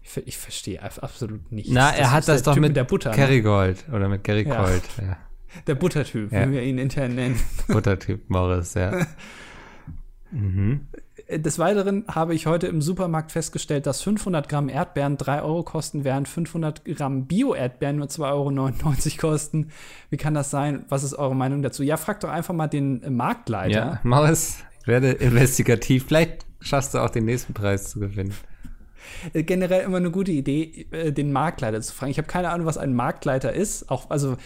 Ich, ich verstehe absolut nicht. Na, er hat das doch typ mit der Butter. Kerrygold ne? oder mit Gary ja. Ja. *laughs* Der Buttertyp, ja. wie wir ihn intern nennen. *laughs* Buttertyp Morris, ja. *laughs* mhm. Des Weiteren habe ich heute im Supermarkt festgestellt, dass 500 Gramm Erdbeeren 3 Euro kosten, während 500 Gramm Bio-Erdbeeren nur 2,99 Euro kosten. Wie kann das sein? Was ist eure Meinung dazu? Ja, frag doch einfach mal den Marktleiter. Ja, es. Werde investigativ. Vielleicht schaffst du auch den nächsten Preis zu gewinnen. Äh, generell immer eine gute Idee, äh, den Marktleiter zu fragen. Ich habe keine Ahnung, was ein Marktleiter ist. Auch, also,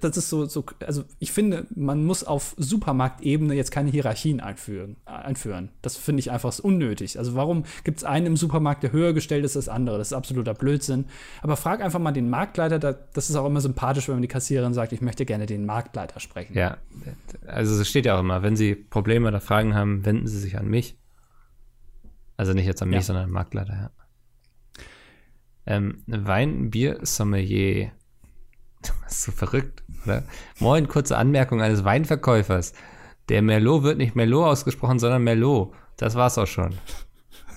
das ist so, so, also ich finde, man muss auf Supermarktebene jetzt keine Hierarchien einführen. einführen. Das finde ich einfach unnötig. Also, warum gibt es einen im Supermarkt, der höher gestellt ist als andere? Das ist absoluter Blödsinn. Aber frag einfach mal den Marktleiter. Das ist auch immer sympathisch, wenn man die Kassiererin sagt, ich möchte gerne den Marktleiter sprechen. Ja, also es steht ja auch immer, wenn Sie Probleme oder Fragen haben, wenden Sie sich an mich. Also nicht jetzt an mich, ja. sondern an Marktleiter, ja. Ähm, Wein, Bier, Sommelier. *laughs* Das ist so verrückt, oder? Moin, kurze Anmerkung eines Weinverkäufers. Der Merlot wird nicht Merlot ausgesprochen, sondern Merlot. Das war's auch schon.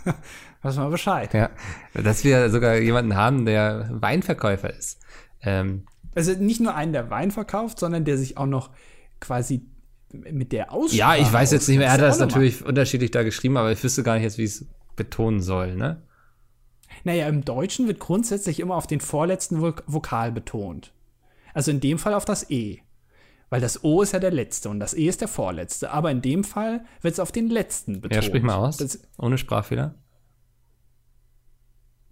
*laughs* Weiß mal Bescheid. Ja, dass wir sogar jemanden haben, der Weinverkäufer ist. Ähm, also nicht nur einen, der Wein verkauft, sondern der sich auch noch quasi mit der Aussprache. Ja, ich weiß jetzt nicht mehr. Er hat das natürlich unterschiedlich da geschrieben, aber ich wüsste gar nicht jetzt, wie es betonen soll, ne? Naja, im Deutschen wird grundsätzlich immer auf den vorletzten Vokal betont. Also in dem Fall auf das E. Weil das O ist ja der letzte und das E ist der vorletzte. Aber in dem Fall wird es auf den letzten betont. Ja, sprich mal aus. Das, ohne Sprachfehler.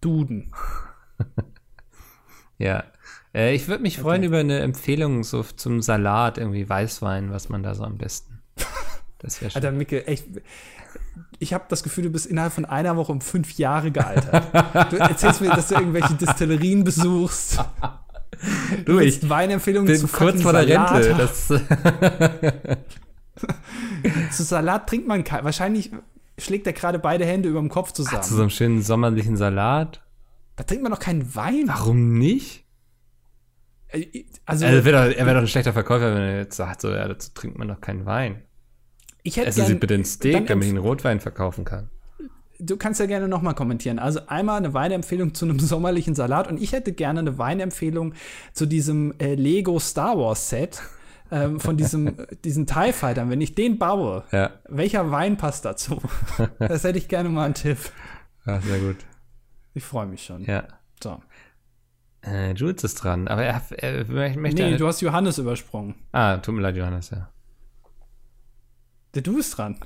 Duden. *laughs* ja. Äh, ich würde mich freuen okay. über eine Empfehlung so zum Salat, irgendwie Weißwein, was man da so am besten. *laughs* Das wäre schön. Alter, Micke, echt ich habe das Gefühl, du bist innerhalb von einer Woche um fünf Jahre gealtert. du erzählst mir, dass du irgendwelche Distillerien besuchst. Du, ich Weinempfehlungen bin zu kurz vor der Rente. Das *laughs* zu Salat trinkt man kein, wahrscheinlich schlägt er gerade beide Hände über dem Kopf zusammen. Ach, zu so einem schönen sommerlichen Salat. Da trinkt man doch keinen Wein. Warum nicht? Äh, also, also wär doch, er wäre doch ein schlechter Verkäufer, wenn er jetzt sagt, so, ja, dazu trinkt man doch keinen Wein. Ich hätte Essen Sie bitte ein Steak, damit ich einen Rotwein verkaufen kann. Du kannst ja gerne nochmal kommentieren. Also einmal eine Weinempfehlung zu einem *laughs* sommerlichen Salat und ich hätte gerne eine Weinempfehlung zu diesem äh, Lego Star Wars Set ähm, von diesem, *laughs* diesen TIE Fightern. Wenn ich den baue, ja. welcher Wein passt dazu? *laughs* das hätte ich gerne mal einen Tipp. Ja, sehr gut. Ich freue mich schon. Ja. So. Äh, Jules ist dran, aber er, er, er möchte. Nee, du hast Johannes übersprungen. Ah, tut mir leid, Johannes, ja. Du bist dran.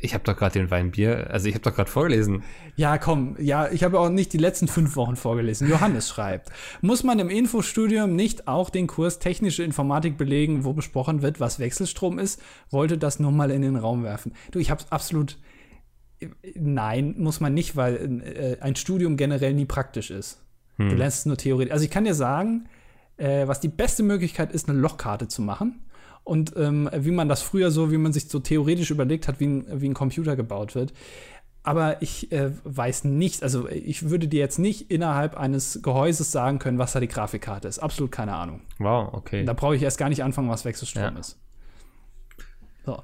Ich habe doch gerade den Weinbier, also ich habe doch gerade vorgelesen. Ja, komm, ja, ich habe auch nicht die letzten fünf Wochen vorgelesen. Johannes schreibt, muss man im Infostudium nicht auch den Kurs technische Informatik belegen, wo besprochen wird, was Wechselstrom ist? Wollte das nur mal in den Raum werfen. Du, ich habe absolut, nein, muss man nicht, weil äh, ein Studium generell nie praktisch ist. Hm. Du lernst es nur theoretisch. Also ich kann dir sagen, äh, was die beste Möglichkeit ist, eine Lochkarte zu machen und ähm, wie man das früher so, wie man sich so theoretisch überlegt hat, wie ein, wie ein Computer gebaut wird. Aber ich äh, weiß nicht, also ich würde dir jetzt nicht innerhalb eines Gehäuses sagen können, was da die Grafikkarte ist. Absolut keine Ahnung. Wow, okay. Da brauche ich erst gar nicht anfangen, was Wechselstrom ja. ist. So.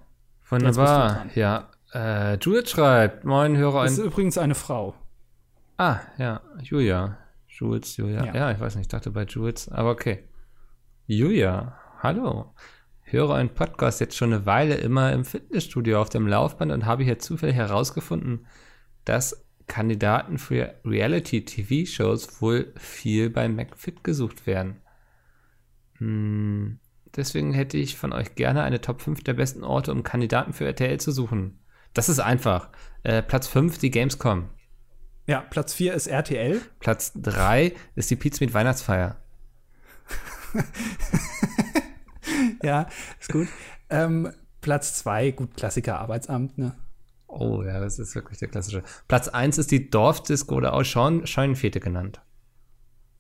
Wunderbar, ja. Äh, Judith schreibt, moin Hörer. Das ist übrigens eine Frau. Ah, ja, Julia. Jules, Julia. Ja. ja, ich weiß nicht, ich dachte bei Jules, aber okay. Julia, hallo höre einen Podcast jetzt schon eine Weile immer im Fitnessstudio auf dem Laufband und habe hier zufällig herausgefunden, dass Kandidaten für Reality-TV-Shows wohl viel bei McFit gesucht werden. Hm, deswegen hätte ich von euch gerne eine Top 5 der besten Orte, um Kandidaten für RTL zu suchen. Das ist einfach. Äh, Platz 5 die Gamescom. Ja, Platz 4 ist RTL. Platz 3 ist die Pizza mit Weihnachtsfeier. *laughs* ja, ist gut. Ähm, Platz zwei, gut, Klassiker Arbeitsamt, ne? Oh ja, das ist wirklich der klassische. Platz eins ist die Dorfdisco oder auch Scheun Scheunenfete genannt.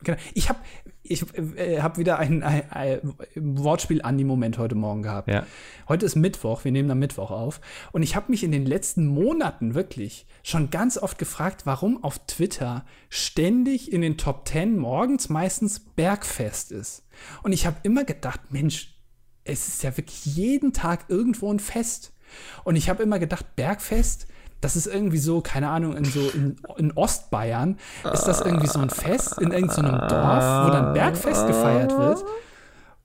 Genau. Ich habe ich, äh, hab wieder ein, ein, ein Wortspiel an die Moment heute Morgen gehabt. Ja. Heute ist Mittwoch, wir nehmen am Mittwoch auf. Und ich habe mich in den letzten Monaten wirklich schon ganz oft gefragt, warum auf Twitter ständig in den Top 10 morgens meistens Bergfest ist. Und ich habe immer gedacht, Mensch, es ist ja wirklich jeden Tag irgendwo ein Fest. Und ich habe immer gedacht, Bergfest, das ist irgendwie so, keine Ahnung, in so in, in Ostbayern ist das irgendwie so ein Fest in irgendeinem so Dorf, wo dann Bergfest gefeiert wird.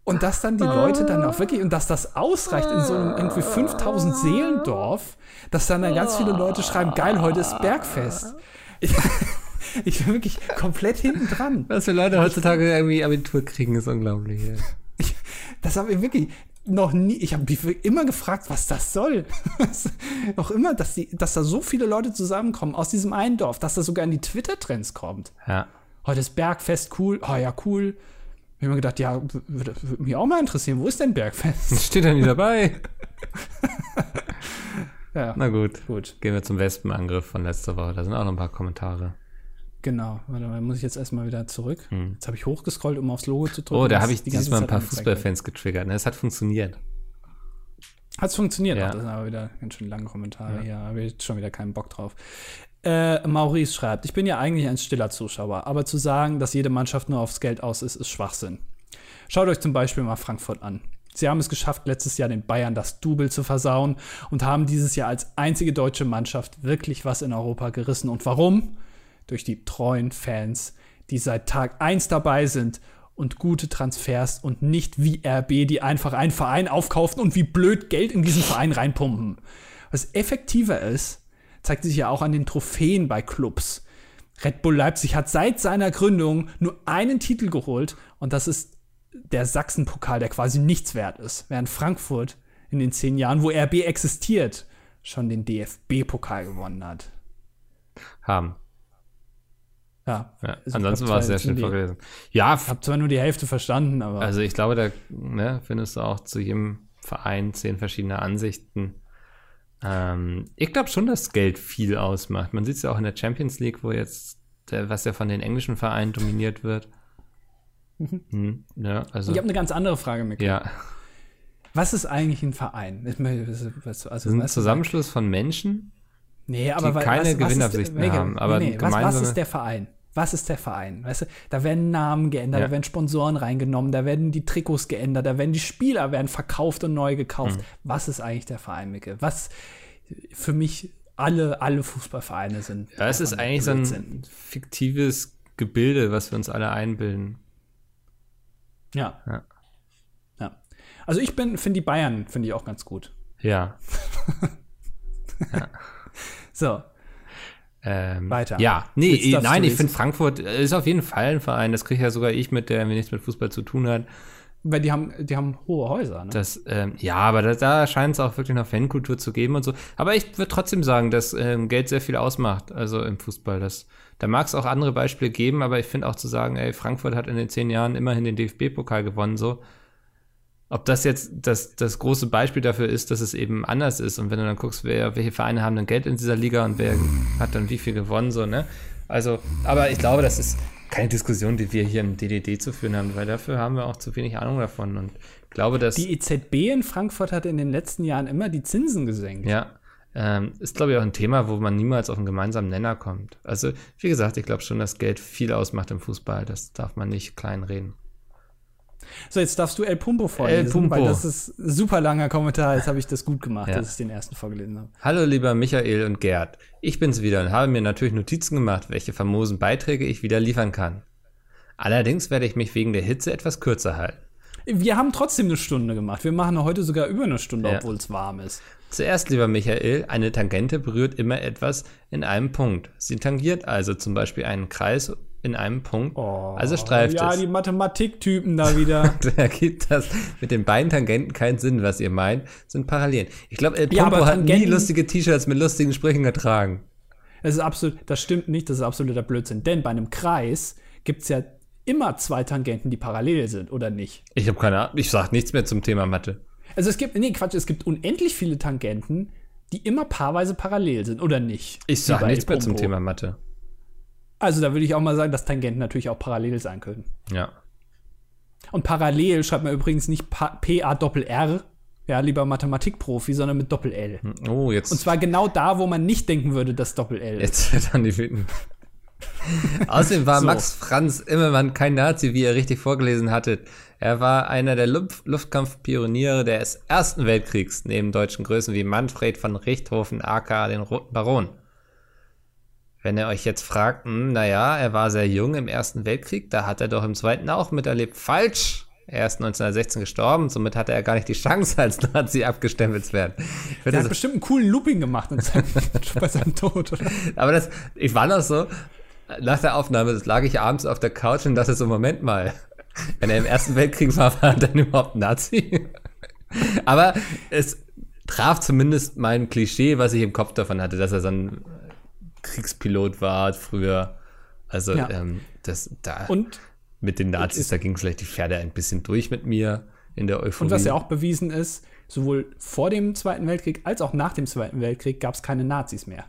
Und dass dann die Leute dann auch wirklich, und dass das ausreicht in so einem irgendwie 5000 Seelendorf, dass dann, dann ganz viele Leute schreiben, geil, heute ist Bergfest. Ich, *laughs* ich bin wirklich komplett hinten dran. Was für Leute heutzutage irgendwie Abitur kriegen, ist unglaublich. Ja. Ich, das habe ich wirklich noch nie, ich habe mich immer gefragt, was das soll. *laughs* noch immer, dass, die, dass da so viele Leute zusammenkommen aus diesem einen Dorf, dass das sogar in die Twitter-Trends kommt. Ja. Heute ist Bergfest cool. Oh ja, cool. Ich habe mir gedacht, ja, würde, würde mich auch mal interessieren, wo ist denn Bergfest? *laughs* Steht da nie dabei. *laughs* ja. Na gut. gut. Gehen wir zum Wespenangriff von letzter Woche. Da sind auch noch ein paar Kommentare. Genau, warte mal, muss ich jetzt erstmal wieder zurück. Hm. Jetzt habe ich hochgescrollt, um aufs Logo zu drücken. Oh, da habe ich dieses Mal ein paar Fußballfans getriggert. Ne? Es hat funktioniert. Hat es funktioniert? Ja. Ach, das sind aber wieder ganz schön lange Kommentare. Ja. Hier habe ich schon wieder keinen Bock drauf. Äh, Maurice schreibt, ich bin ja eigentlich ein stiller Zuschauer, aber zu sagen, dass jede Mannschaft nur aufs Geld aus ist, ist Schwachsinn. Schaut euch zum Beispiel mal Frankfurt an. Sie haben es geschafft, letztes Jahr den Bayern das Double zu versauen und haben dieses Jahr als einzige deutsche Mannschaft wirklich was in Europa gerissen. Und warum? Durch die treuen Fans, die seit Tag 1 dabei sind und gute Transfers und nicht wie RB, die einfach einen Verein aufkaufen und wie blöd Geld in diesen Verein reinpumpen. Was effektiver ist, zeigt sich ja auch an den Trophäen bei Clubs. Red Bull Leipzig hat seit seiner Gründung nur einen Titel geholt und das ist der Sachsenpokal, der quasi nichts wert ist, während Frankfurt in den zehn Jahren, wo RB existiert, schon den DFB-Pokal gewonnen hat. Haben. Ja. ja ansonsten war es sehr schön vorgelesen. Ja. Ich habe zwar nur die Hälfte verstanden, aber. Also ich glaube, da ne, findest du auch zu jedem Verein zehn verschiedene Ansichten. Ähm, ich glaube schon, dass Geld viel ausmacht. Man sieht es ja auch in der Champions League, wo jetzt, der, was ja von den englischen Vereinen dominiert wird. Mhm. Hm, ja, also, ich habe eine ganz andere Frage, Mick. Ja. Was ist eigentlich ein Verein? Also, ist ein Zusammenschluss von Menschen, Nee, aber die keine was, Gewinnabsichten was haben. Aber nee, nee. Was, was ist der Verein? Was ist der Verein? Weißt du, da werden Namen geändert, ja. da werden Sponsoren reingenommen, da werden die Trikots geändert, da werden die Spieler werden verkauft und neu gekauft. Mhm. Was ist eigentlich der Verein, Micke? Was für mich alle, alle Fußballvereine sind. Ja, es ist eigentlich so ein fiktives Gebilde, was wir uns alle einbilden. Ja. Ja. ja. Also ich bin, finde die Bayern, finde ich auch ganz gut. Ja. *laughs* ja. So. Ähm, Weiter. Ja, nee, nein, ich finde Frankfurt ist auf jeden Fall ein Verein. Das kriege ja sogar ich mit, der nichts mit Fußball zu tun hat. Weil die haben, die haben hohe Häuser, ne? Das, ähm, ja, aber da, da scheint es auch wirklich noch Fankultur zu geben und so. Aber ich würde trotzdem sagen, dass ähm, Geld sehr viel ausmacht, also im Fußball. Das, da mag es auch andere Beispiele geben, aber ich finde auch zu sagen, ey, Frankfurt hat in den zehn Jahren immerhin den DFB-Pokal gewonnen, so. Ob das jetzt das, das große Beispiel dafür ist, dass es eben anders ist und wenn du dann guckst, wer, welche Vereine haben denn Geld in dieser Liga und wer hat dann wie viel gewonnen, so, ne? Also, aber ich glaube, das ist, keine Diskussion, die wir hier im DDD zu führen haben, weil dafür haben wir auch zu wenig Ahnung davon. Und ich glaube, dass. Die EZB in Frankfurt hat in den letzten Jahren immer die Zinsen gesenkt. Ja. Ähm, ist, glaube ich, auch ein Thema, wo man niemals auf einen gemeinsamen Nenner kommt. Also, wie gesagt, ich glaube schon, dass Geld viel ausmacht im Fußball. Das darf man nicht kleinreden. So, jetzt darfst du El Pumpo vorlesen, El Pumpo. weil das ist ein super langer Kommentar. Jetzt habe ich das gut gemacht, ja. dass ich den ersten vorgelesen habe. Hallo, lieber Michael und Gerd. Ich bin's wieder und habe mir natürlich Notizen gemacht, welche famosen Beiträge ich wieder liefern kann. Allerdings werde ich mich wegen der Hitze etwas kürzer halten. Wir haben trotzdem eine Stunde gemacht. Wir machen heute sogar über eine Stunde, ja. obwohl es warm ist. Zuerst, lieber Michael, eine Tangente berührt immer etwas in einem Punkt. Sie tangiert also zum Beispiel einen Kreis in einem Punkt. Oh, also streift ja, es. Ja, die Mathematiktypen da wieder. *laughs* da gibt das mit den beiden Tangenten keinen Sinn, was ihr meint. Sind Parallelen. Ich glaube, El Pompo ja, hat nie lustige T-Shirts mit lustigen Sprüchen getragen. Das ist absolut, das stimmt nicht, das ist absoluter Blödsinn. Denn bei einem Kreis gibt es ja immer zwei Tangenten, die parallel sind, oder nicht? Ich habe keine Ahnung. Ich sage nichts mehr zum Thema Mathe. Also es gibt, nee, Quatsch, es gibt unendlich viele Tangenten, die immer paarweise parallel sind, oder nicht? Ich sage nichts mehr zum Thema Mathe. Also da würde ich auch mal sagen, dass Tangenten natürlich auch parallel sein können. Ja. Und parallel schreibt man übrigens nicht P-A-Doppel-R, ja, lieber Mathematikprofi, sondern mit Doppel-L. Oh, jetzt. Und zwar genau da, wo man nicht denken würde, dass Doppel-L. Jetzt wird *laughs* dann die wütend. Außerdem war so. Max Franz Immermann kein Nazi, wie ihr richtig vorgelesen hattet. Er war einer der Luft Luftkampfpioniere des Ersten Weltkriegs, neben deutschen Größen wie Manfred von Richthofen, aka den Roten Baron. Wenn ihr euch jetzt fragt, hm, naja, er war sehr jung im Ersten Weltkrieg, da hat er doch im Zweiten auch miterlebt. Falsch! Er ist 1916 gestorben, somit hatte er gar nicht die Chance, *laughs* als Nazi abgestempelt zu werden. Er hat bestimmt einen coolen Looping gemacht seinem, *laughs* bei seinem Tod, oder? Aber das, ich war noch so, nach der Aufnahme, das lag ich abends auf der Couch und dachte so, Moment mal, wenn er im Ersten Weltkrieg war, war er dann überhaupt Nazi? *laughs* Aber es traf zumindest mein Klischee, was ich im Kopf davon hatte, dass er so ein Kriegspilot war früher. Also ja. ähm, das da und mit den Nazis, da ging vielleicht die Pferde ein bisschen durch mit mir in der Euphorie. Und was ja auch bewiesen ist, sowohl vor dem Zweiten Weltkrieg als auch nach dem Zweiten Weltkrieg gab es keine Nazis mehr.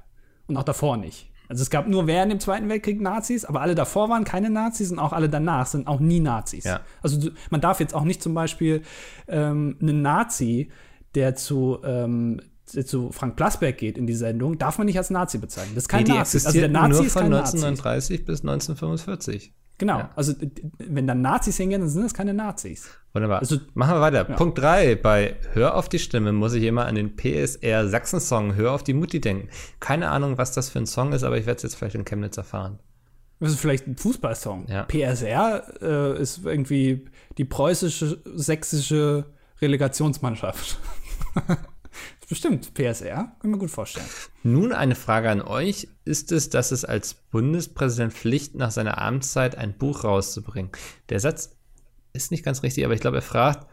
Und auch davor nicht. Also es gab nur während dem Zweiten Weltkrieg Nazis, aber alle davor waren keine Nazis und auch alle danach sind auch nie Nazis. Ja. Also man darf jetzt auch nicht zum Beispiel ähm, einen Nazi, der zu ähm, zu Frank Plasberg geht in die Sendung, darf man nicht als Nazi bezeichnen. Das ist kein nee, die Nazi. Also der Nazi nur von 1939 bis 1945. Genau, ja. also wenn dann Nazis hingehen, dann sind das keine Nazis. Wunderbar. Also, Machen wir weiter. Ja. Punkt 3. Bei Hör auf die Stimme muss ich immer an den PSR Sachsen-Song Hör auf die Mutti denken. Keine Ahnung, was das für ein Song ist, aber ich werde es jetzt vielleicht in Chemnitz erfahren. Das ist vielleicht ein Fußballsong. Ja. PSR äh, ist irgendwie die preußische, sächsische Relegationsmannschaft. *laughs* Bestimmt, PSR, kann mir gut vorstellen. Nun eine Frage an euch. Ist es, dass es als Bundespräsident Pflicht, nach seiner Amtszeit ein Buch rauszubringen? Der Satz ist nicht ganz richtig, aber ich glaube, er fragt,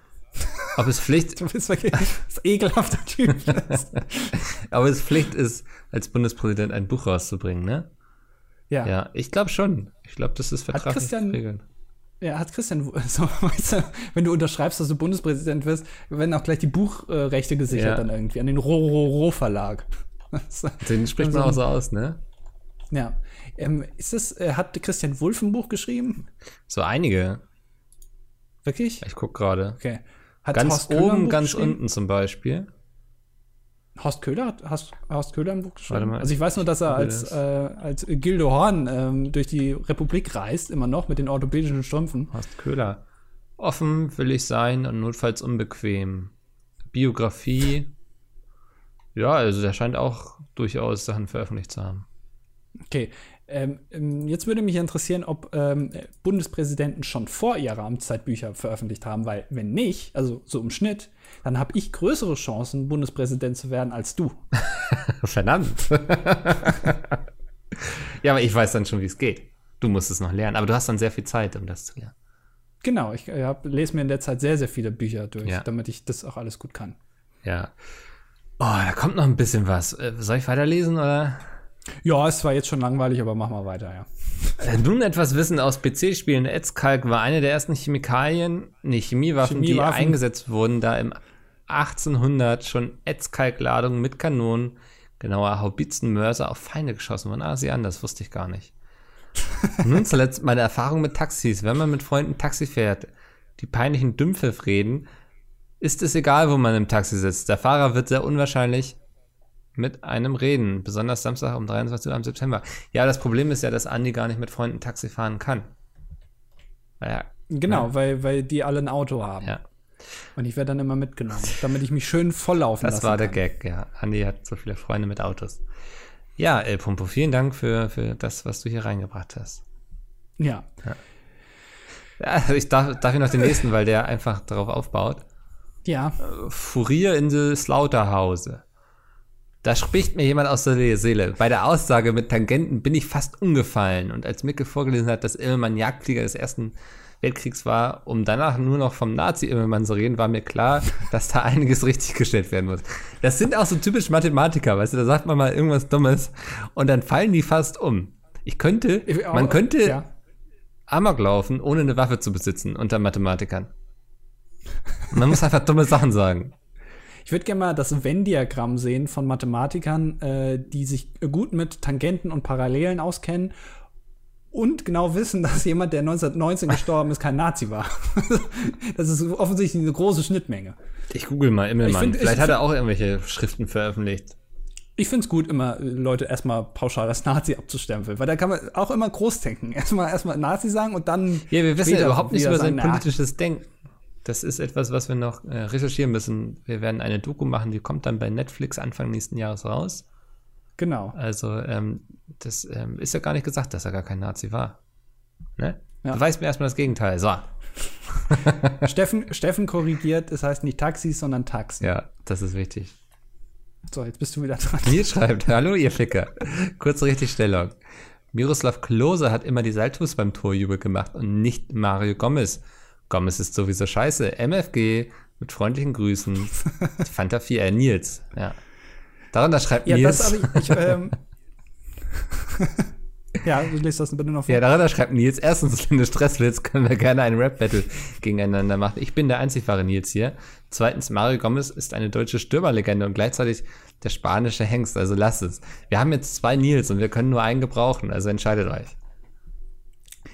ob es Pflicht *laughs* du bist wirklich ein ekelhafter Typ. *laughs* ob es Pflicht ist, als Bundespräsident ein Buch rauszubringen, ne? Ja. Ja, ich glaube schon. Ich glaube, das ist vertraglich regeln. Ja, hat Christian, *laughs* so, weißt du, wenn du unterschreibst, dass du Bundespräsident wirst, werden auch gleich die Buchrechte gesichert ja. dann irgendwie an den Rororo-Verlag. *laughs* Den spricht man auch so aus, ne? Ja. Ähm, ist das, äh, hat Christian Wulff ein Buch geschrieben? So einige. Wirklich? Ich guck gerade. Okay. Hat ganz oben, ganz unten zum Beispiel. Horst Köhler hat Horst, Horst Köhler ein Buch geschrieben? Also ich weiß nur, dass er als, äh, als Gildo Horn ähm, durch die Republik reist, immer noch mit den orthopädischen Strümpfen. Horst Köhler. Offen will ich sein und notfalls unbequem. Biografie. Ja, also der scheint auch durchaus Sachen veröffentlicht zu haben. Okay. Ähm, ähm, jetzt würde mich interessieren, ob ähm, Bundespräsidenten schon vor ihrer Amtszeit Bücher veröffentlicht haben, weil wenn nicht, also so im Schnitt, dann habe ich größere Chancen, Bundespräsident zu werden als du. *laughs* Verdammt. ja, aber ich weiß dann schon, wie es geht. Du musst es noch lernen, aber du hast dann sehr viel Zeit, um das zu lernen. Genau, ich äh, hab, lese mir in der Zeit sehr, sehr viele Bücher durch, ja. damit ich das auch alles gut kann. Ja. Oh, da kommt noch ein bisschen was. Äh, soll ich weiterlesen oder? Ja, es war jetzt schon langweilig, aber mach mal weiter, ja. Äh, nun etwas Wissen aus PC-Spielen. Etzkalk war eine der ersten Chemikalien, nee, Chemiewaffen, Chemiewaffen, die eingesetzt wurden, da im 1800 schon Etzkalkladungen mit Kanonen, genauer Haubitzen, auf Feinde geschossen wurden. Ah, sieh an, das wusste ich gar nicht. *laughs* Nun zuletzt meine Erfahrung mit Taxis. Wenn man mit Freunden Taxi fährt, die peinlichen Dümpfe reden, ist es egal, wo man im Taxi sitzt. Der Fahrer wird sehr unwahrscheinlich mit einem reden, besonders Samstag um 23 Uhr am September. Ja, das Problem ist ja, dass Andi gar nicht mit Freunden Taxi fahren kann. Ja, genau, ja. Weil, weil die alle ein Auto haben. Ja. Und ich werde dann immer mitgenommen, damit ich mich schön volllaufen das lassen Das war der kann. Gag, ja. Andi hat so viele Freunde mit Autos. Ja, El Pumpo, vielen Dank für, für das, was du hier reingebracht hast. Ja. ja. ja ich darf, darf ich noch den nächsten, weil der einfach darauf aufbaut. Ja. Furier in the Slaughterhouse. Da spricht mir jemand aus der Seele. Bei der Aussage mit Tangenten bin ich fast umgefallen. Und als Micke vorgelesen hat, dass Immelmann Jagdflieger des Ersten Weltkriegs war, um danach nur noch vom Nazi-Immelmann zu reden, war mir klar, *laughs* dass da einiges richtig gestellt werden muss. Das sind auch so typisch Mathematiker, weißt du, da sagt man mal irgendwas Dummes und dann fallen die fast um. Ich könnte, man könnte ja. Amok laufen, ohne eine Waffe zu besitzen unter Mathematikern. Man muss einfach dumme Sachen sagen. Ich würde gerne mal das Venn-Diagramm sehen von Mathematikern, äh, die sich gut mit Tangenten und Parallelen auskennen und genau wissen, dass jemand, der 1919 gestorben ist, kein Nazi war. *laughs* das ist offensichtlich eine große Schnittmenge. Ich google mal Immelmann. Find, Vielleicht hat er auch irgendwelche Schriften veröffentlicht. Ich finde es gut, immer Leute erstmal pauschal als Nazi abzustempeln, weil da kann man auch immer groß denken. *laughs* Erstmal erstmal Nazi sagen und dann. Ja, wir wissen ja überhaupt nicht über sein politisches Denken. Das ist etwas, was wir noch äh, recherchieren müssen. Wir werden eine Doku machen, die kommt dann bei Netflix Anfang nächsten Jahres raus. Genau. Also, ähm, das ähm, ist ja gar nicht gesagt, dass er gar kein Nazi war. Ne? Ja. Du weißt mir erstmal das Gegenteil. So. *laughs* Steffen, Steffen korrigiert, es heißt nicht Taxis, sondern Taxi. Ja, das ist wichtig. So, jetzt bist du wieder dran. Hier schreibt, *laughs* hallo ihr Ficker. Kurze Richtigstellung. Miroslav Klose hat immer die Saltus beim Torjubel gemacht und nicht Mario Gomez. Gomez ist sowieso scheiße. MFG mit freundlichen Grüßen. *laughs* Fanta 4, äh, Nils. Ja. Darunter schreibt ja, Nils. Das ich, ich, *laughs* ähm ja, du liest das bitte noch vor. Ja, darunter schreibt Nils. Erstens, wenn du Stress willst, können wir gerne einen Rap-Battle gegeneinander machen. Ich bin der einzig wahre Nils hier. Zweitens, Mario Gomez ist eine deutsche Stürmerlegende und gleichzeitig der spanische Hengst, also lass es. Wir haben jetzt zwei Nils und wir können nur einen gebrauchen, also entscheidet euch.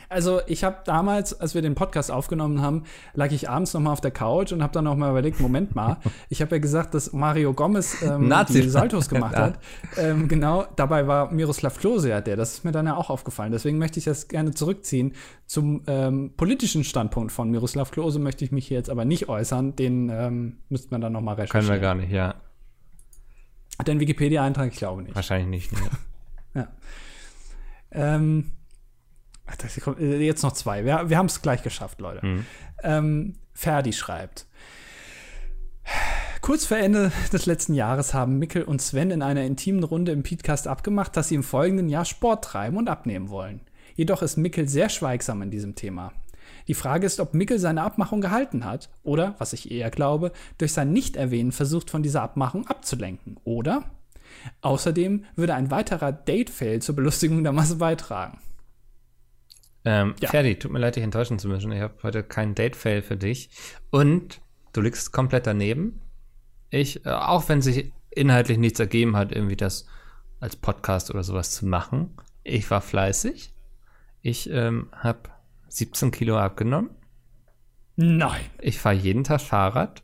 Also ich habe damals, als wir den Podcast aufgenommen haben, lag ich abends noch mal auf der Couch und habe dann noch mal überlegt, Moment mal, *laughs* ich habe ja gesagt, dass Mario Gomez ähm, die Saltos gemacht hat. Ähm, genau, dabei war Miroslav Klose ja der. Das ist mir dann ja auch aufgefallen. Deswegen möchte ich das gerne zurückziehen. Zum ähm, politischen Standpunkt von Miroslav Klose möchte ich mich hier jetzt aber nicht äußern. Den ähm, müsste man dann noch mal recherchieren. Können wir gar nicht, ja. Hat der Wikipedia-Eintrag? Ich glaube nicht. Wahrscheinlich nicht. Ne? *laughs* ja. Ähm, äh, jetzt noch zwei. Wir, wir haben es gleich geschafft, Leute. Mhm. Ähm, Ferdi schreibt. Kurz vor Ende des letzten Jahres haben Mikkel und Sven in einer intimen Runde im Podcast abgemacht, dass sie im folgenden Jahr Sport treiben und abnehmen wollen. Jedoch ist Mikkel sehr schweigsam in diesem Thema. Die Frage ist, ob Mikkel seine Abmachung gehalten hat oder, was ich eher glaube, durch sein Nicht-Erwähnen versucht, von dieser Abmachung abzulenken. Oder? Außerdem würde ein weiterer Date-Fail zur Belustigung der Masse beitragen. Ähm, ja. Ferdi, tut mir leid, dich enttäuschen zu müssen. Ich habe heute keinen Date-Fail für dich. Und du liegst komplett daneben. Ich, äh, auch wenn sich inhaltlich nichts ergeben hat, irgendwie das als Podcast oder sowas zu machen. Ich war fleißig. Ich ähm, habe 17 Kilo abgenommen. Nein. Ich fahre jeden Tag Fahrrad.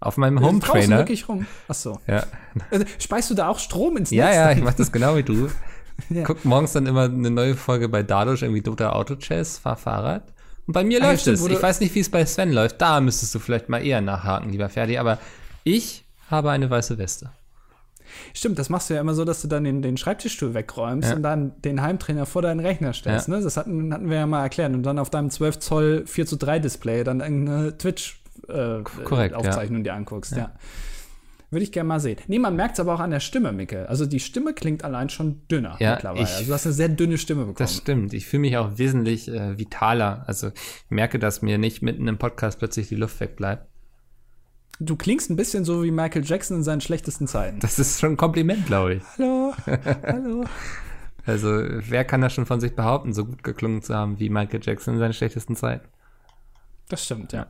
Auf meinem Home Trainer. wirklich rum. Ach so. Ja. Also, speist du da auch Strom ins Netz? Ja, ja, ich mach das genau wie du. *laughs* ja. Guck morgens dann immer eine neue Folge bei Dadosch, irgendwie Dota Auto Chess, fahr Fahrrad. Und bei mir Ach, läuft es. Ich weiß nicht, wie es bei Sven läuft. Da müsstest du vielleicht mal eher nachhaken, lieber Ferdi. Aber ich habe eine weiße Weste. Stimmt, das machst du ja immer so, dass du dann den, den Schreibtischstuhl wegräumst ja. und dann den Heimtrainer vor deinen Rechner stellst. Ja. Ne? Das hatten, hatten wir ja mal erklärt. Und dann auf deinem 12 Zoll 4 zu 3 Display dann irgendeine Twitch-Aufzeichnung äh, dir anguckst. Ja. Würde ich gerne mal sehen. Nee, man merkt es aber auch an der Stimme, Micke. Also die Stimme klingt allein schon dünner ja, mittlerweile. Ich, also du hast eine sehr dünne Stimme bekommen. Das stimmt. Ich fühle mich auch wesentlich äh, vitaler. Also ich merke, dass mir nicht mitten im Podcast plötzlich die Luft wegbleibt. Du klingst ein bisschen so wie Michael Jackson in seinen schlechtesten Zeiten. Das ist schon ein Kompliment, glaube ich. Hallo, hallo. *laughs* Also, wer kann das schon von sich behaupten, so gut geklungen zu haben wie Michael Jackson in seinen schlechtesten Zeiten? Das stimmt, ja.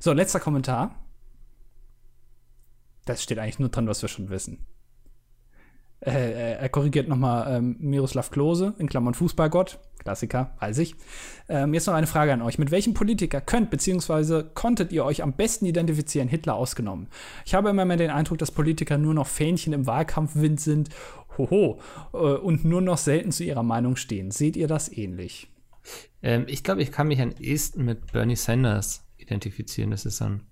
So, letzter Kommentar. Das steht eigentlich nur dran, was wir schon wissen. Äh, äh, er korrigiert nochmal ähm, Miroslav Klose, in Klammern Fußballgott. Klassiker, weiß ich. Ähm, jetzt noch eine Frage an euch. Mit welchem Politiker könnt bzw. konntet ihr euch am besten identifizieren, Hitler ausgenommen? Ich habe immer mehr den Eindruck, dass Politiker nur noch Fähnchen im Wahlkampfwind sind, hoho, äh, und nur noch selten zu ihrer Meinung stehen. Seht ihr das ähnlich? Ähm, ich glaube, ich kann mich am ehesten mit Bernie Sanders identifizieren. Das ist so ein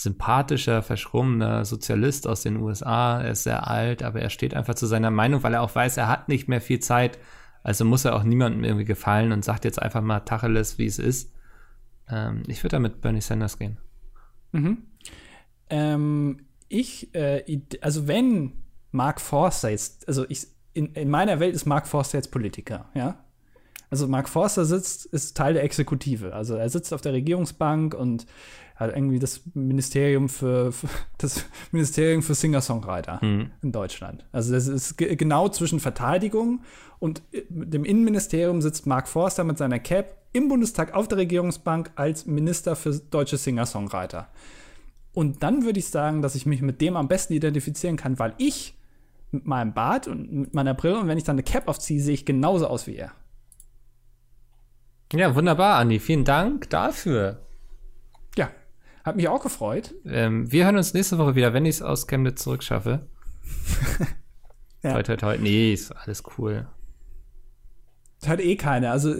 sympathischer, verschrummener Sozialist aus den USA. Er ist sehr alt, aber er steht einfach zu seiner Meinung, weil er auch weiß, er hat nicht mehr viel Zeit. Also muss er auch niemandem irgendwie gefallen und sagt jetzt einfach mal Tacheles, wie es ist. Ähm, ich würde da mit Bernie Sanders gehen. Mhm. Ähm, ich, äh, also wenn Mark Forster jetzt, also ich, in, in meiner Welt ist Mark Forster jetzt Politiker, ja. Also Mark Forster sitzt, ist Teil der Exekutive. Also er sitzt auf der Regierungsbank und hat irgendwie das Ministerium für, für das Ministerium für Singer-Songwriter mhm. in Deutschland. Also das ist genau zwischen Verteidigung und äh, dem Innenministerium sitzt Mark Forster mit seiner Cap im Bundestag auf der Regierungsbank als Minister für deutsche Singer-Songwriter. Und dann würde ich sagen, dass ich mich mit dem am besten identifizieren kann, weil ich mit meinem Bart und mit meiner Brille und wenn ich dann eine Cap aufziehe, sehe ich genauso aus wie er. Ja, wunderbar, Andi. Vielen Dank dafür. Hat mich auch gefreut. Ähm, wir hören uns nächste Woche wieder, wenn ich es aus Chemnitz zurückschaffe. *laughs* ja. Toi, toi, toi. Nee, ist alles cool. Hat eh keine. Also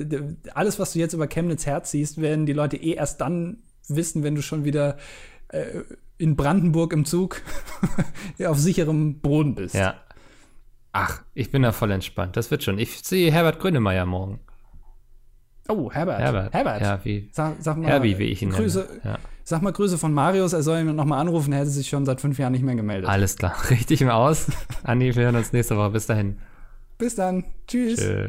alles, was du jetzt über Chemnitz herziehst, werden die Leute eh erst dann wissen, wenn du schon wieder äh, in Brandenburg im Zug *laughs* auf sicherem Boden bist. Ja. Ach, ich bin da voll entspannt. Das wird schon. Ich sehe Herbert Grönemeyer morgen. Oh, Herbert. Herbert. Herbert. Ja, wie. Sag, sag mal, Herbie, wie ich ihn Grüße, nenne. Ja. Sag mal Grüße von Marius, er soll ihn nochmal anrufen, er hätte sich schon seit fünf Jahren nicht mehr gemeldet. Alles klar, *laughs* richtig im Aus. Andi, wir hören uns nächste Woche. Bis dahin. Bis dann. Tschüss. Tschö.